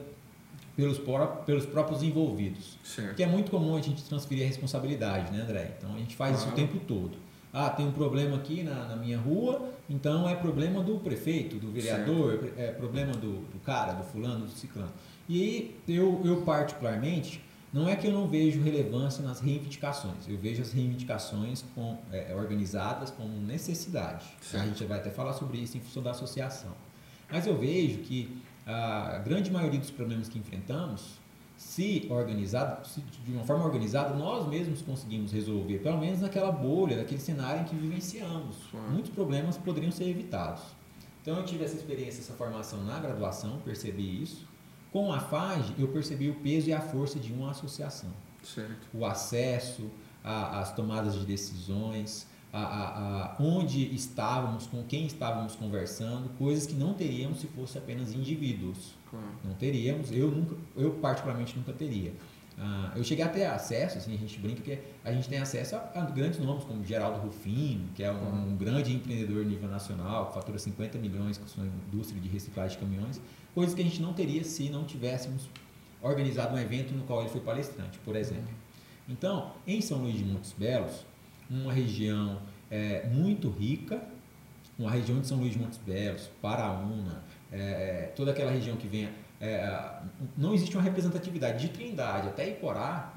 pelos, pelos próprios envolvidos. Certo. Que é muito comum a gente transferir a responsabilidade, né, André? Então a gente faz claro. isso o tempo todo. Ah, tem um problema aqui na, na, minha rua, então é problema do prefeito, do vereador, certo. é problema do, do, cara, do fulano, do ciclano. E eu, eu particularmente, não é que eu não vejo relevância nas reivindicações, eu vejo as reivindicações com, é, organizadas como necessidade. Certo. A gente vai até falar sobre isso em função da associação. Mas eu vejo que a grande maioria dos problemas que enfrentamos se organizado, se de uma forma organizada, nós mesmos conseguimos resolver, pelo menos naquela bolha, naquele cenário em que vivenciamos. Muitos problemas poderiam ser evitados. Então eu tive essa experiência, essa formação na graduação, percebi isso. Com a FAGE, eu percebi o peso e a força de uma associação. Certo. O acesso às tomadas de decisões, a, a, a, onde estávamos, com quem estávamos conversando, coisas que não teríamos se fosse apenas indivíduos. Claro. Não teríamos, eu, nunca, eu particularmente nunca teria. Ah, eu cheguei a ter acesso, assim, a gente brinca que a gente tem acesso a, a grandes nomes como Geraldo Rufino, que é um, um, grande empreendedor a nível nacional, que fatura 50 milhões com sua indústria de reciclagem de caminhões, coisas que a gente não teria se não tivéssemos organizado um evento no qual ele foi palestrante, por exemplo. Então, em São Luís de Montes Belos, uma região é, muito rica, uma região de São Luís de Montes Belos, Paraúna, é, toda aquela região que vem é, não existe uma representatividade de Trindade até Iporá,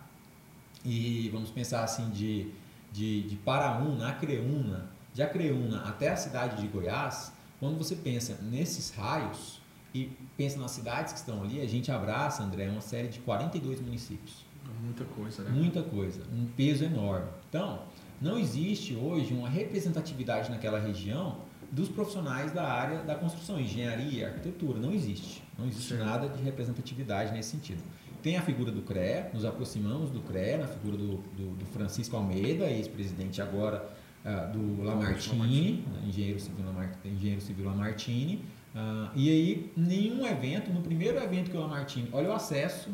e vamos pensar assim de, de, de Paraúna, Acreúna, de Acreúna até a cidade de Goiás, quando você pensa nesses raios e pensa nas cidades que estão ali, a gente abraça, André, uma série de 42 municípios. Muita coisa, né? Muita coisa, um peso enorme. Então, não existe hoje uma representatividade naquela região dos profissionais da área da construção, engenharia, arquitetura. Não existe. Não existe certo. nada de representatividade nesse sentido. Tem a figura do CREA, nos aproximamos do CREA, na figura do, do, do Francisco Almeida, ex-presidente agora uh, do Lamartine, né, engenheiro, civil Lamartine, engenheiro civil Lamartine. Uh, e aí, nenhum evento, no primeiro evento que o Lamartine, olha o acesso,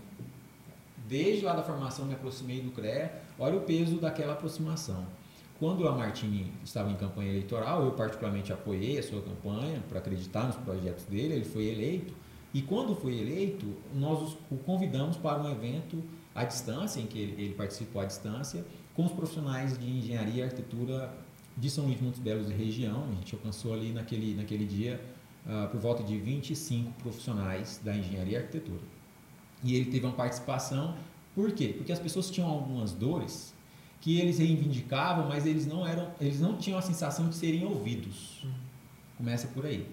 desde lá da formação me aproximei do CREA, olha o peso daquela aproximação. Quando o Lamartine estava em campanha eleitoral, eu particularmente apoiei a sua campanha para acreditar nos projetos dele, ele foi eleito. E quando foi eleito, nós o convidamos para um evento à distância, em que ele, ele participou à distância, com os profissionais de engenharia e arquitetura de São Luís Montes Belos e região. A gente alcançou ali naquele, naquele dia uh, por volta de 25 profissionais da engenharia e arquitetura. E ele teve uma participação, por quê? Porque as pessoas tinham algumas dores que eles reivindicavam, mas eles não eram, eles não tinham a sensação de serem ouvidos. Uhum. Começa por aí.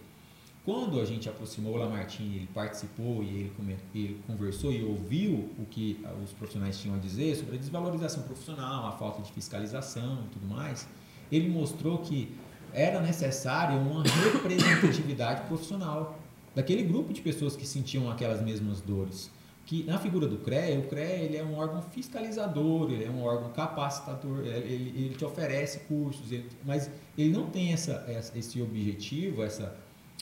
Quando a gente aproximou o Lamartine, ele participou e ele, ele, conversou e ouviu o que os profissionais tinham a dizer sobre a desvalorização profissional, a falta de fiscalização e tudo mais, ele mostrou que era necessária uma representatividade profissional daquele grupo de pessoas que sentiam aquelas mesmas dores que na figura do CREA, o CREA ele é um órgão fiscalizador, ele é um órgão capacitador, ele, ele te oferece cursos, ele, mas ele não tem essa, esse objetivo, essa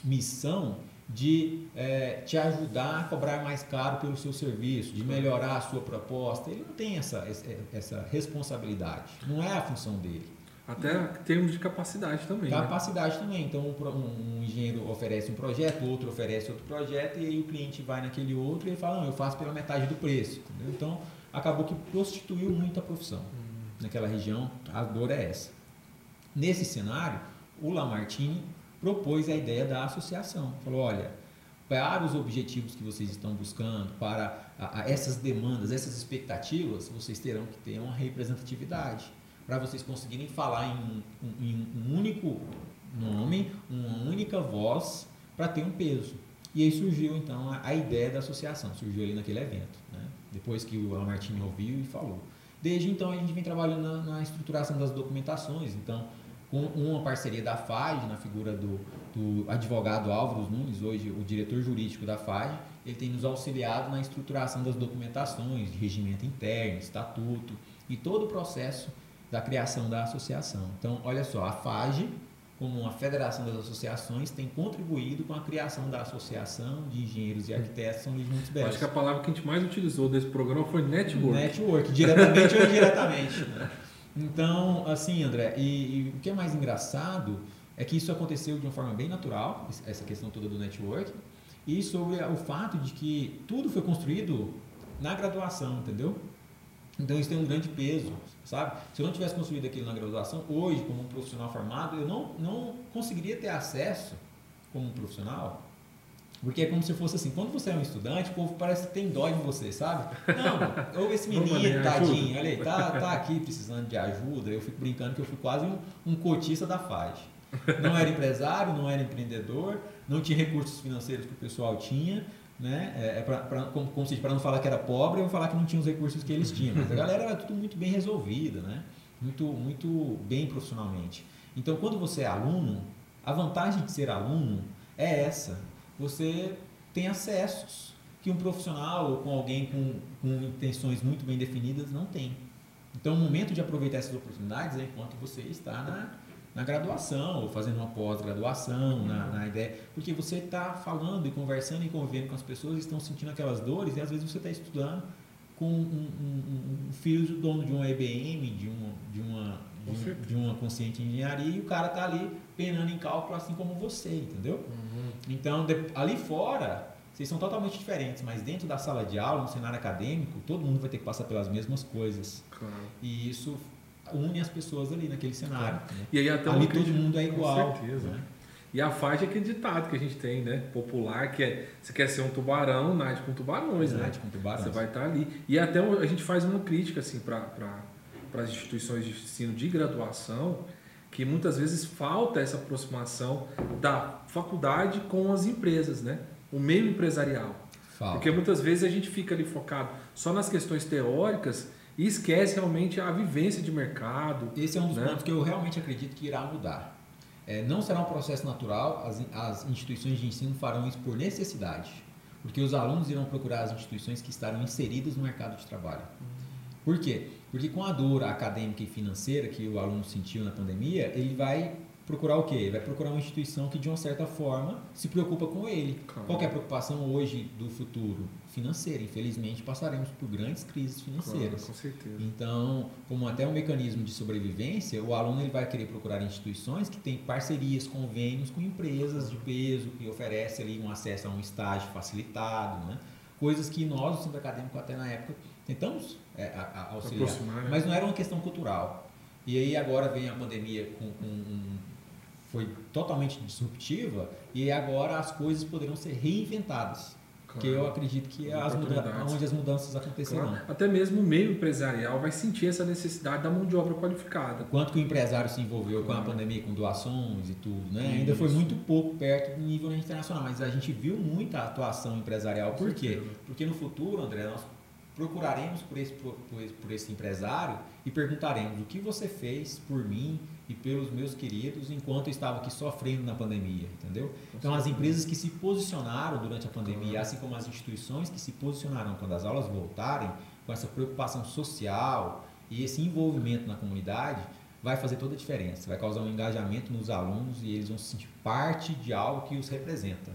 missão de é, te ajudar a cobrar mais caro pelo seu serviço, de melhorar a sua proposta. Ele não tem essa, essa responsabilidade, não é a função dele. Até em termos de capacidade também. Né? Capacidade né? também. Então, um, um, engenheiro oferece um projeto, outro oferece outro projeto, e aí o cliente vai naquele outro e ele fala: Não, eu faço pela metade do preço. Entendeu? Então, acabou que prostituiu muito a profissão. Hum. Naquela região, a dor é essa. Nesse cenário, o Lamartine propôs a ideia da associação. Falou: Olha, para os objetivos que vocês estão buscando, para a, a essas demandas, essas expectativas, vocês terão que ter uma representatividade para vocês conseguirem falar em em um, único nome, uma única voz, para ter um peso. E aí surgiu então a, a, ideia da associação, surgiu ali naquele evento, né? depois que o Martin ouviu e falou. Desde então a gente vem trabalhando na, na, estruturação das documentações, então com uma parceria da FAG, na figura do, do advogado Álvaro Nunes, hoje o diretor jurídico da FAG, ele tem nos auxiliado na estruturação das documentações, de regimento interno, estatuto e todo o processo da criação da associação. Então, olha só, a FAGE, como uma federação das associações, tem contribuído com a criação da Associação de Engenheiros e Arquitetos São Luís de Montes Belos. Acho que a palavra que a gente mais utilizou desse programa foi network. Network, diretamente ou indiretamente. Né? Então, assim, André, e, e, o que é mais engraçado é que isso aconteceu de uma forma bem natural, essa questão toda do network, e sobre o fato de que tudo foi construído na graduação, entendeu? Então isso tem um grande peso, sabe? Se eu não tivesse construído aquilo na graduação, hoje, como um profissional formado, eu não, não conseguiria ter acesso como um profissional, porque é como se fosse assim, quando você é um estudante, o povo parece que tem dó de você, sabe? Não, ou esse menino, tadinho, olha aí, tá, tá aqui precisando de ajuda, eu fico brincando que eu fui quase um, um cotista da FAD. Não era empresário, não era empreendedor, não tinha recursos financeiros que o pessoal tinha, né? É, é pra, pra, como, como se para não falar que era pobre, eu vou falar que não tinha os recursos que eles tinham. Mas a galera era tudo muito bem resolvida, né? Muito, muito bem profissionalmente. Então, quando você é aluno, a vantagem de ser aluno é essa. Você tem acessos que um profissional ou com alguém com, com intenções muito bem definidas não tem. Então, o momento de aproveitar essas oportunidades é enquanto você está na, na graduação, ou fazendo uma pós-graduação, na, na, ideia. Porque você está falando e conversando e convivendo com as pessoas e estão sentindo aquelas dores, e às vezes você está estudando com um, um, um, filho do dono de uma EBM, de uma, de uma, de, um, de uma consciente engenharia, e o cara está ali penando em cálculo assim como você, entendeu? Uhum. Então, de, ali fora, vocês são totalmente diferentes, mas dentro da sala de aula, no cenário acadêmico, todo mundo vai ter que passar pelas mesmas coisas. Claro. E isso une as pessoas ali naquele cenário. Né? E aí até ali todo mundo é igual. Com certeza. Né? E a faixa é aquele ditado que a gente tem, né? Popular, que é você quer ser um tubarão, nade com tubarões, né? Nade com tubarões. Você vai estar ali. E até a gente faz uma crítica assim para as instituições de ensino de graduação, que muitas vezes falta essa aproximação da faculdade com as empresas, né? o meio empresarial. Falta. Porque muitas vezes a gente fica ali focado só nas questões teóricas e esquece realmente a vivência de mercado. Esse é um dos né? pontos que eu realmente acredito que irá mudar. É, não será um processo natural, as, as instituições de ensino farão isso por necessidade, porque os alunos irão procurar as instituições que estarão inseridas no mercado de trabalho. Por quê? Porque com a dor acadêmica e financeira que o aluno sentiu na pandemia, ele vai procurar o quê? Ele vai procurar uma instituição que, de uma certa forma, se preocupa com ele. Claro. Qual é a preocupação hoje do futuro? Financeira. Infelizmente, passaremos por grandes crises financeiras. Claro, com certeza. Então, como até um mecanismo de sobrevivência, o aluno ele vai querer procurar instituições que têm parcerias, convênios com empresas de peso, que oferecem ali um acesso a um estágio facilitado, né? coisas que nós, do centro acadêmico, até na época, tentamos é, a, a auxiliar. Né? Mas não era uma questão cultural. E aí agora vem a pandemia com, com um foi totalmente disruptiva e agora as coisas poderão ser reinventadas. Claro. Que eu acredito que é as onde as mudanças acontecerão. Claro. Até mesmo o meio empresarial vai sentir essa necessidade da mão de obra qualificada. Quanto que o empresário se envolveu claro. com a pandemia, com doações e tudo, né? Ainda foi muito pouco perto do nível internacional, mas a gente viu muita atuação empresarial. Por quê? Porque no futuro, André, nós procuraremos por esse, por, por esse empresário e perguntaremos o que você fez por mim e pelos meus queridos enquanto eu estava aqui sofrendo na pandemia, entendeu? Então as empresas que se posicionaram durante a pandemia, assim como as instituições que se posicionaram quando as aulas voltarem, com essa preocupação social e esse envolvimento na comunidade, vai fazer toda a diferença, vai causar um engajamento nos alunos e eles vão se sentir parte de algo que os representa,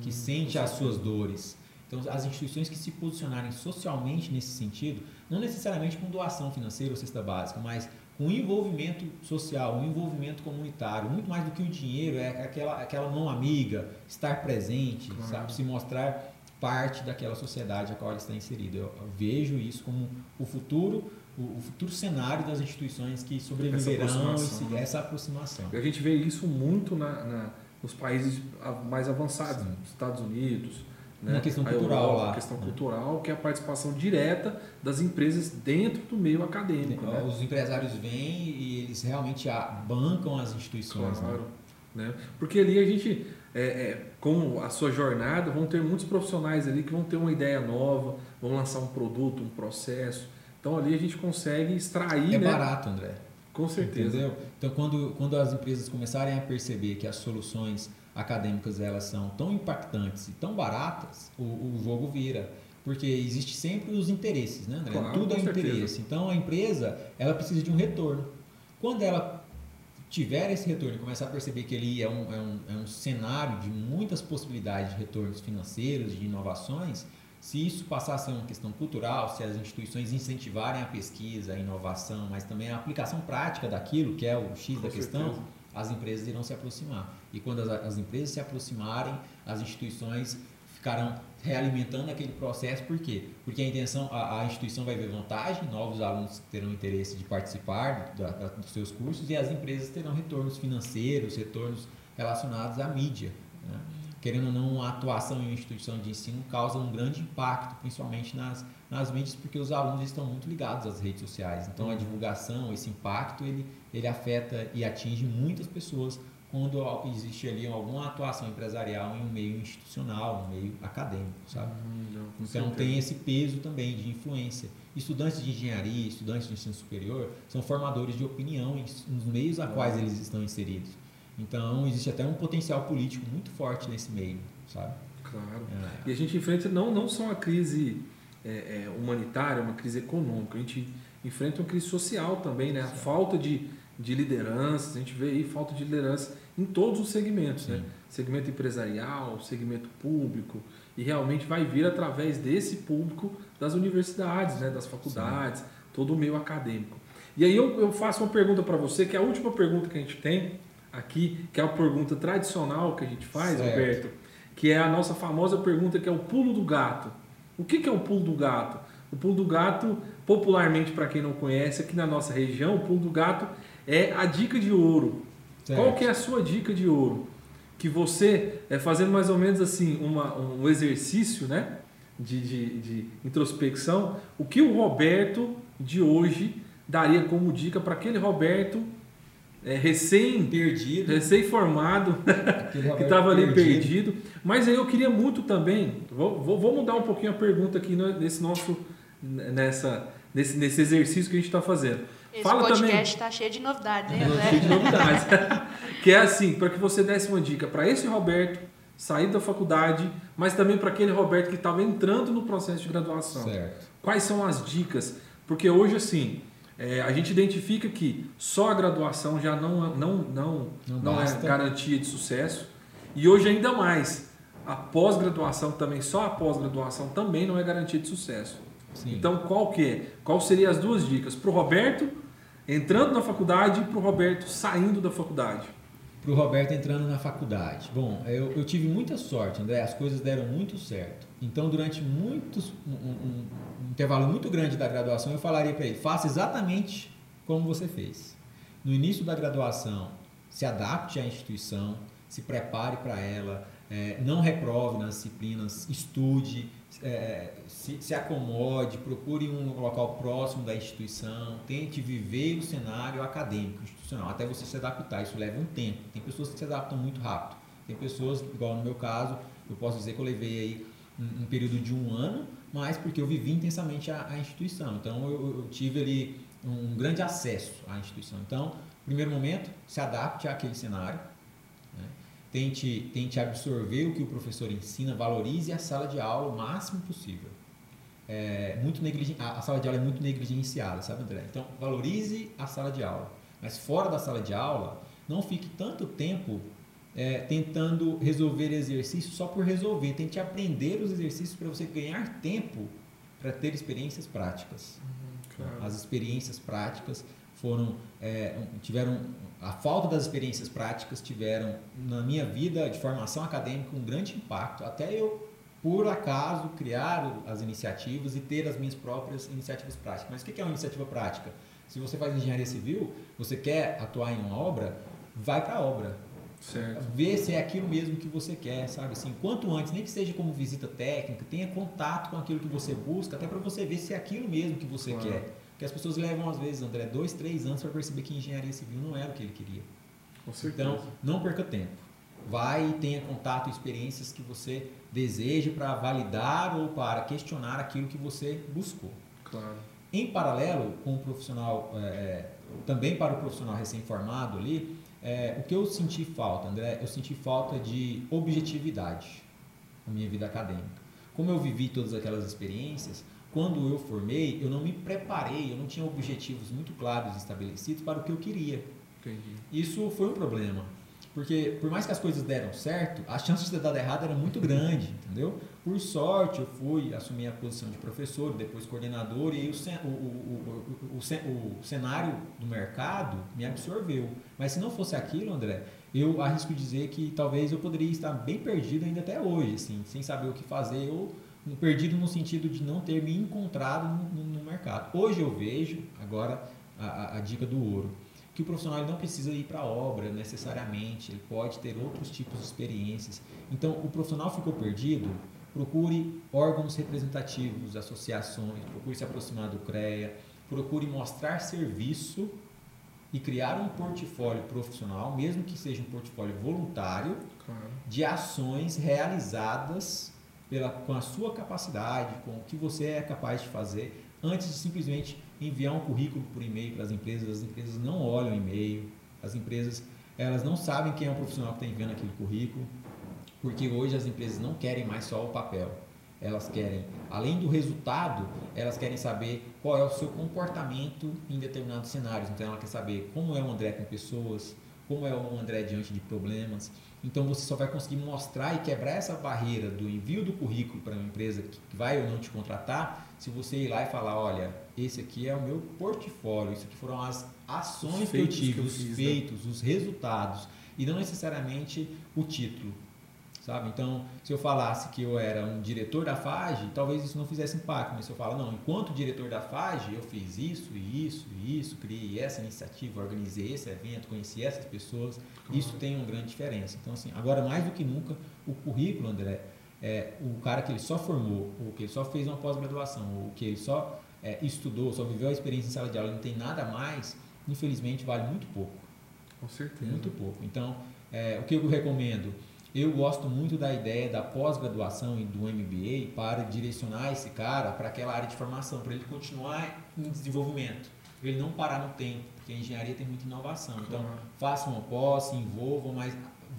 que hum, sente as suas dores. Então, as instituições que se posicionarem socialmente nesse sentido, não necessariamente com doação financeira ou cesta básica, mas um envolvimento social, um envolvimento comunitário, muito mais do que o dinheiro, é aquela, aquela mão amiga, estar presente, claro. sabe? se mostrar parte daquela sociedade a qual ela está inserida. Eu, eu vejo isso como o futuro, o, o, futuro cenário das instituições que sobreviverão essa aproximação. E essa aproximação. A gente vê isso muito na, na nos países mais avançados, nos Estados Unidos, né? Uma questão cultural Europa, lá. questão né? cultural, que é a participação direta das empresas dentro do meio acadêmico. Né? Os empresários vêm e eles realmente bancam as instituições. Claro. Né? né? Porque ali a gente, é, é, com a sua jornada, vão ter muitos profissionais ali que vão ter uma ideia nova, vão lançar um produto, um processo. Então ali a gente consegue extrair. É né? barato, André. Com certeza. Entendeu? Então quando, quando as empresas começarem a perceber que as soluções acadêmicas elas são tão impactantes e tão baratas, o, o jogo vira. Porque existe sempre os interesses, né, André? Claro, Tudo é certeza. interesse. Então a empresa ela precisa de um retorno. Quando ela tiver esse retorno e começar a perceber que ele é um, é um, é um cenário de muitas possibilidades de retornos financeiros, de inovações, se isso passar a ser uma questão cultural, se as instituições incentivarem a pesquisa, a inovação, mas também a aplicação prática daquilo, que é o X Com da questão, certeza. As empresas irão se aproximar. E quando as, as empresas se aproximarem, as instituições ficarão realimentando aquele processo, por quê? Porque a intenção, a, a, instituição vai ver vantagem, novos alunos terão interesse de participar da, da, dos seus cursos e as empresas terão retornos financeiros, retornos relacionados à mídia. Né? Querendo ou não, a atuação em uma instituição de ensino causa um grande impacto, principalmente nas, nas mídias, porque os alunos estão muito ligados às redes sociais. Então, a uhum. divulgação, esse impacto, ele, ele afeta e atinge muitas pessoas quando existe ali alguma atuação empresarial em um meio institucional, um meio acadêmico, sabe? Não, então certeza. tem esse peso também de influência. Estudantes de engenharia, estudantes de ensino superior, são formadores de opinião nos meios a quais eles estão inseridos. Então, existe até um potencial político muito forte nesse meio, sabe? Claro. É. E a gente enfrenta não, não só uma crise é, é, humanitária, uma crise econômica, a gente enfrenta uma crise social também, né? A falta de, de liderança, a gente vê aí falta de liderança em todos os segmentos, né? Sim. né? Segmento empresarial, segmento público, e realmente vai vir através desse público das universidades, né? Das faculdades, Sim. todo o meio acadêmico. E aí eu, eu faço uma pergunta para você, que é a última pergunta que a gente tem aqui, que é a pergunta tradicional que a gente faz, certo. Roberto, que é a nossa famosa pergunta que é o pulo do gato. O que, que é o pulo do gato? O pulo do gato, popularmente para quem não conhece, aqui na nossa região, o pulo do gato é a dica de ouro. Certo. Qual que é a sua dica de ouro? Que você, é, fazendo mais ou menos assim uma, um exercício né, de, de, de introspecção, o que o Roberto de hoje daria como dica para aquele Roberto é, recém perdido, recém formado, que estava ali perdido. Mas aí eu queria muito também, vou, vou, vou, mudar um pouquinho a pergunta aqui nesse nosso nessa nesse, nesse exercício que a gente está fazendo. Esse Fala podcast está cheio de novidades, André? Cheio de novidades. que é assim, para que você desse uma dica para esse Roberto sair da faculdade, mas também para aquele Roberto que estava entrando no processo de graduação. Certo. Quais são as dicas? Porque hoje assim, é, a gente identifica que só a graduação já não, não, não, não, não é garantia de sucesso. E hoje ainda mais, a pós-graduação também, só a pós-graduação também não é garantia de sucesso. Sim. Então, qual que é? Qual seriam as duas dicas? Para o Roberto entrando na faculdade e para o Roberto saindo da faculdade? Para o Roberto entrando na faculdade. Bom, eu, eu tive muita sorte, André, as coisas deram muito certo. Então, durante muitos, um, um intervalo muito grande da graduação, eu falaria para ele: faça exatamente como você fez. No início da graduação, se adapte à instituição, se prepare para ela, é, não reprove nas disciplinas, estude, é, se, se, acomode, procure um local próximo da instituição, tente viver o cenário acadêmico, institucional, até você se adaptar. Isso leva um tempo. Tem pessoas que se adaptam muito rápido. Tem pessoas, igual no meu caso, eu posso dizer que eu levei aí um, um período de um ano, mas porque eu vivi intensamente a, a instituição. Então eu, eu, tive ali um grande acesso à instituição. Então, primeiro momento, se adapte àquele cenário. Né? Tente, tente absorver o que o professor ensina, valorize a sala de aula o máximo possível. É, muito a, a sala de aula é muito negligenciada, sabe, André? Então, valorize a sala de aula. Mas fora da sala de aula, não fique tanto tempo é, tentando resolver exercícios só por resolver. Tente aprender os exercícios para você ganhar tempo para ter experiências práticas. Uhum, claro. As experiências práticas foram é, tiveram a falta das experiências práticas tiveram na minha vida de formação acadêmica um grande impacto até eu por acaso criar as iniciativas e ter as minhas próprias iniciativas práticas mas o que é uma iniciativa prática se você faz engenharia civil você quer atuar em uma obra vai para a obra Certo. Ver se é aquilo mesmo que você quer, sabe? Assim, quanto antes, nem que seja como visita técnica, tenha contato com aquilo que você busca, até para você ver se é aquilo mesmo que você claro. quer. Porque as pessoas levam, às vezes, André, dois, três anos para perceber que engenharia civil não era o que ele queria. Com certeza. Então, não perca tempo. Vai e tenha contato experiências que você deseja para validar ou para questionar aquilo que você buscou. Claro. Em paralelo com o profissional, é, também para o profissional recém-formado ali, é, o que eu senti falta, André, eu senti falta de objetividade na minha vida acadêmica. Como eu vivi todas aquelas experiências, quando eu formei, eu não me preparei, eu não tinha objetivos muito claros estabelecidos para o que eu queria. Entendi. Isso foi um problema. Porque por mais que as coisas deram certo, a chance de ter dado errado era muito grande, entendeu? Por sorte, eu fui assumir a posição de professor, depois coordenador, e aí o, o, o, o, cenário do mercado me absorveu. Mas se não fosse aquilo, André, eu arrisco dizer que talvez eu poderia estar bem perdido ainda até hoje, assim, sem saber o que fazer, ou perdido no sentido de não ter me encontrado no, no mercado. Hoje eu vejo, agora, a, a dica do ouro que o profissional não precisa ir para a obra necessariamente, ele pode ter outros tipos de experiências. Então, o profissional ficou perdido, procure órgãos representativos, associações, procure se aproximar do CREA, procure mostrar serviço e criar um portfólio profissional, mesmo que seja um portfólio voluntário, claro. de ações realizadas pela, com a sua capacidade, com o que você é capaz de fazer, antes de simplesmente enviar um currículo por e-mail para as empresas. As empresas não olham e-mail, as empresas elas não sabem quem é o profissional que está enviando aquele currículo, porque hoje as empresas não querem mais só o papel. Elas querem, além do resultado, elas querem saber qual é o seu comportamento em determinados cenários. Então, ela quer saber como é o André com pessoas, como é o André diante de problemas. Então, você só vai conseguir mostrar e quebrar essa barreira do envio do currículo para uma empresa que vai ou não te contratar, se você ir lá e falar: olha, esse aqui é o meu portfólio, isso aqui foram as ações os que eu tive, que eu os fiz, né? feitos, né? os resultados, e não necessariamente o título sabe? Então, se eu falasse que eu era um diretor da FAGE, talvez isso não fizesse impacto, mas se eu falar, não, enquanto diretor da FAGE, eu fiz isso isso isso, criei essa iniciativa, organizei esse evento, conheci essas pessoas, isso tem uma grande diferença. Então, assim, agora mais do que nunca, o currículo, André, é, o cara que ele só formou, ou que ele só fez uma pós-graduação, ou que ele só é, estudou, só viveu a experiência em sala de aula, não tem nada mais, infelizmente vale muito pouco. Com certeza. Muito pouco. Então, é, o que eu recomendo? Eu gosto muito da ideia da pós-graduação e do MBA para direcionar esse cara para aquela área de formação, para ele continuar em desenvolvimento, para ele não parar no tempo, porque a engenharia tem muita inovação. Então, faça uma pós, se envolvam, mas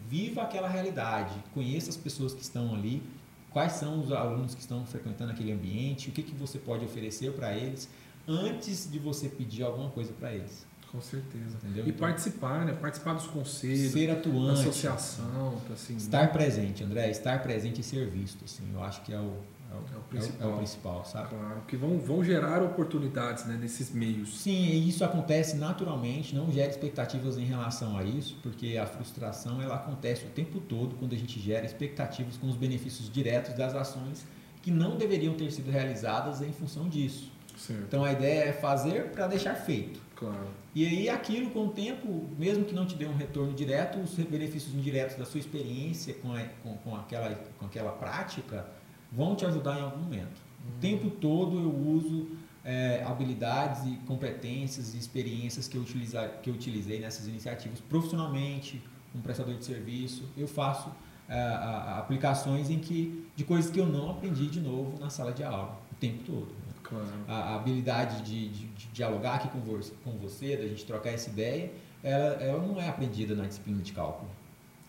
viva aquela realidade, conheça as pessoas que estão ali, quais são os alunos que estão frequentando aquele ambiente, o que, que você pode oferecer para eles antes de você pedir alguma coisa para eles. Com certeza. Entendeu? E então, participar, né? Participar dos conselhos, ser atuante, associação, tá, assim, estar né? presente, André, estar presente e ser visto, assim, eu acho que é o, é o, é o principal. É o, é o principal, sabe? Claro, que vão, vão gerar oportunidades né, nesses meios. Sim, e isso acontece naturalmente, não gera expectativas em relação a isso, porque a frustração ela acontece o tempo todo quando a gente gera expectativas com os benefícios diretos das ações que não deveriam ter sido realizadas em função disso. Certo. Então a ideia é fazer para deixar feito. Claro. E aí aquilo com o tempo, mesmo que não te dê um retorno direto, os benefícios indiretos da sua experiência com, a, com, com, aquela, com aquela prática vão te ajudar em algum momento. Uhum. O tempo todo eu uso é, habilidades e competências e experiências que eu, utiliza, que eu utilizei nessas iniciativas profissionalmente, como prestador de serviço. Eu faço é, a, aplicações em que, de coisas que eu não aprendi de novo na sala de aula, o tempo todo. Claro. A, a, habilidade de, de, de, dialogar aqui com você, com você, da gente trocar essa ideia, ela, ela não é aprendida na disciplina de cálculo.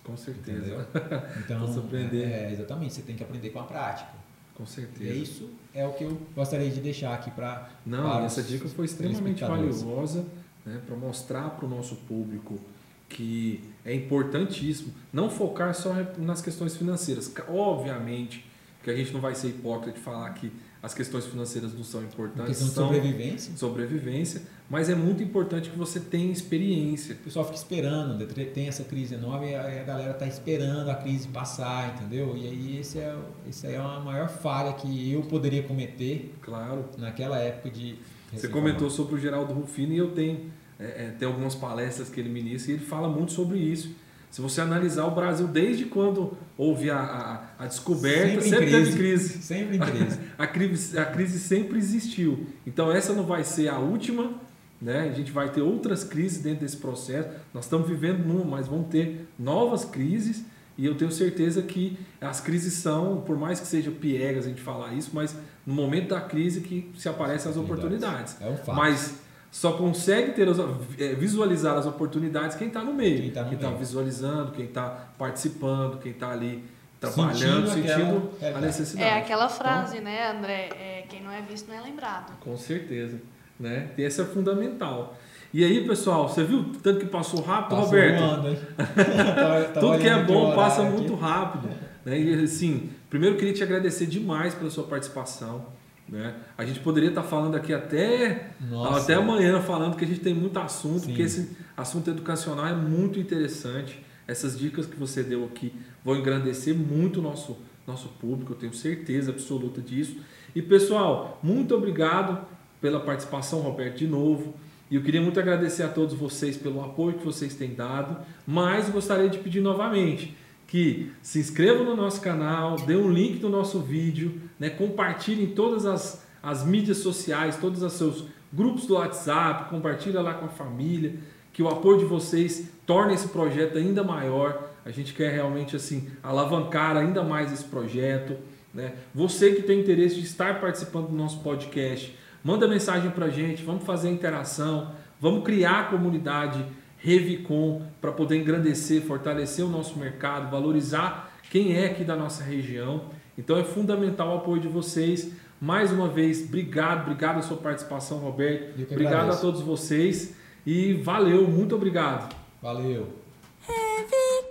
Com certeza. Entendeu? Então, aprender. É, exatamente, você tem que aprender com a prática. Com certeza. E isso é o que eu gostaria de deixar aqui para. Não, essa dica foi extremamente valiosa né, para mostrar para o nosso público que é importantíssimo não focar só nas questões financeiras. Obviamente que a gente não vai ser hipócrita de falar que as questões financeiras não são importantes. Questão de sobrevivência. Sobrevivência, mas é muito importante que você tenha experiência. O pessoal fica esperando, tem essa crise enorme e a galera está esperando a crise passar, entendeu? E aí esse é, esse é a maior falha que eu poderia cometer claro. naquela época de. Você comentou sobre o Geraldo Rufino e eu tenho, é, é, tem algumas palestras que ele ministra e ele fala muito sobre isso se você analisar o Brasil desde quando houve a, a, a descoberta, sempre, sempre crise. teve crise. Sempre em crise. a, crise. A crise sempre existiu. Então essa não vai ser a última, né? A gente vai ter outras crises dentro desse processo. Nós estamos vivendo numa, mas vão ter novas crises. E eu tenho certeza que as crises são, por mais que seja piegas a gente falar isso, mas no momento da crise que se aparecem as oportunidades. É um fato. Mas só consegue ter é, visualizar as oportunidades quem está no meio, quem está tá visualizando, quem está participando, quem está ali trabalhando, sentindo, sentindo a necessidade. É aquela frase, então, né, André? É, quem não é visto não é lembrado. Com certeza, né? E essa é fundamental. E aí, pessoal, você viu tanto que passou rápido, passou Roberto? Voando, Tudo que é bom passa aqui. muito rápido. Né? E assim, primeiro eu queria te agradecer demais pela sua participação. Né? A gente poderia estar falando aqui até, até amanhã, falando que a gente tem muito assunto, Sim. que esse assunto educacional é muito interessante. Essas dicas que você deu aqui vão engrandecer muito o nosso, nosso público, eu tenho certeza absoluta disso. E pessoal, muito obrigado pela participação, Roberto, de novo. E eu queria muito agradecer a todos vocês pelo apoio que vocês têm dado, mas gostaria de pedir novamente que se inscrevam no nosso canal, dê um link do nosso vídeo, né, compartilhem todas as, as mídias sociais, todos os seus grupos do WhatsApp, compartilha lá com a família, que o apoio de vocês torne esse projeto ainda maior. A gente quer realmente assim alavancar ainda mais esse projeto. Né? Você que tem interesse de estar participando do nosso podcast, manda mensagem para a gente, vamos fazer a interação, vamos criar a comunidade Revicon, para poder engrandecer, fortalecer o nosso mercado, valorizar quem é aqui da nossa região. Então é fundamental o apoio de vocês. Mais uma vez, obrigado, obrigado a sua participação, Roberto. Obrigado agradeço. a todos vocês e valeu, muito obrigado. Valeu. Heavy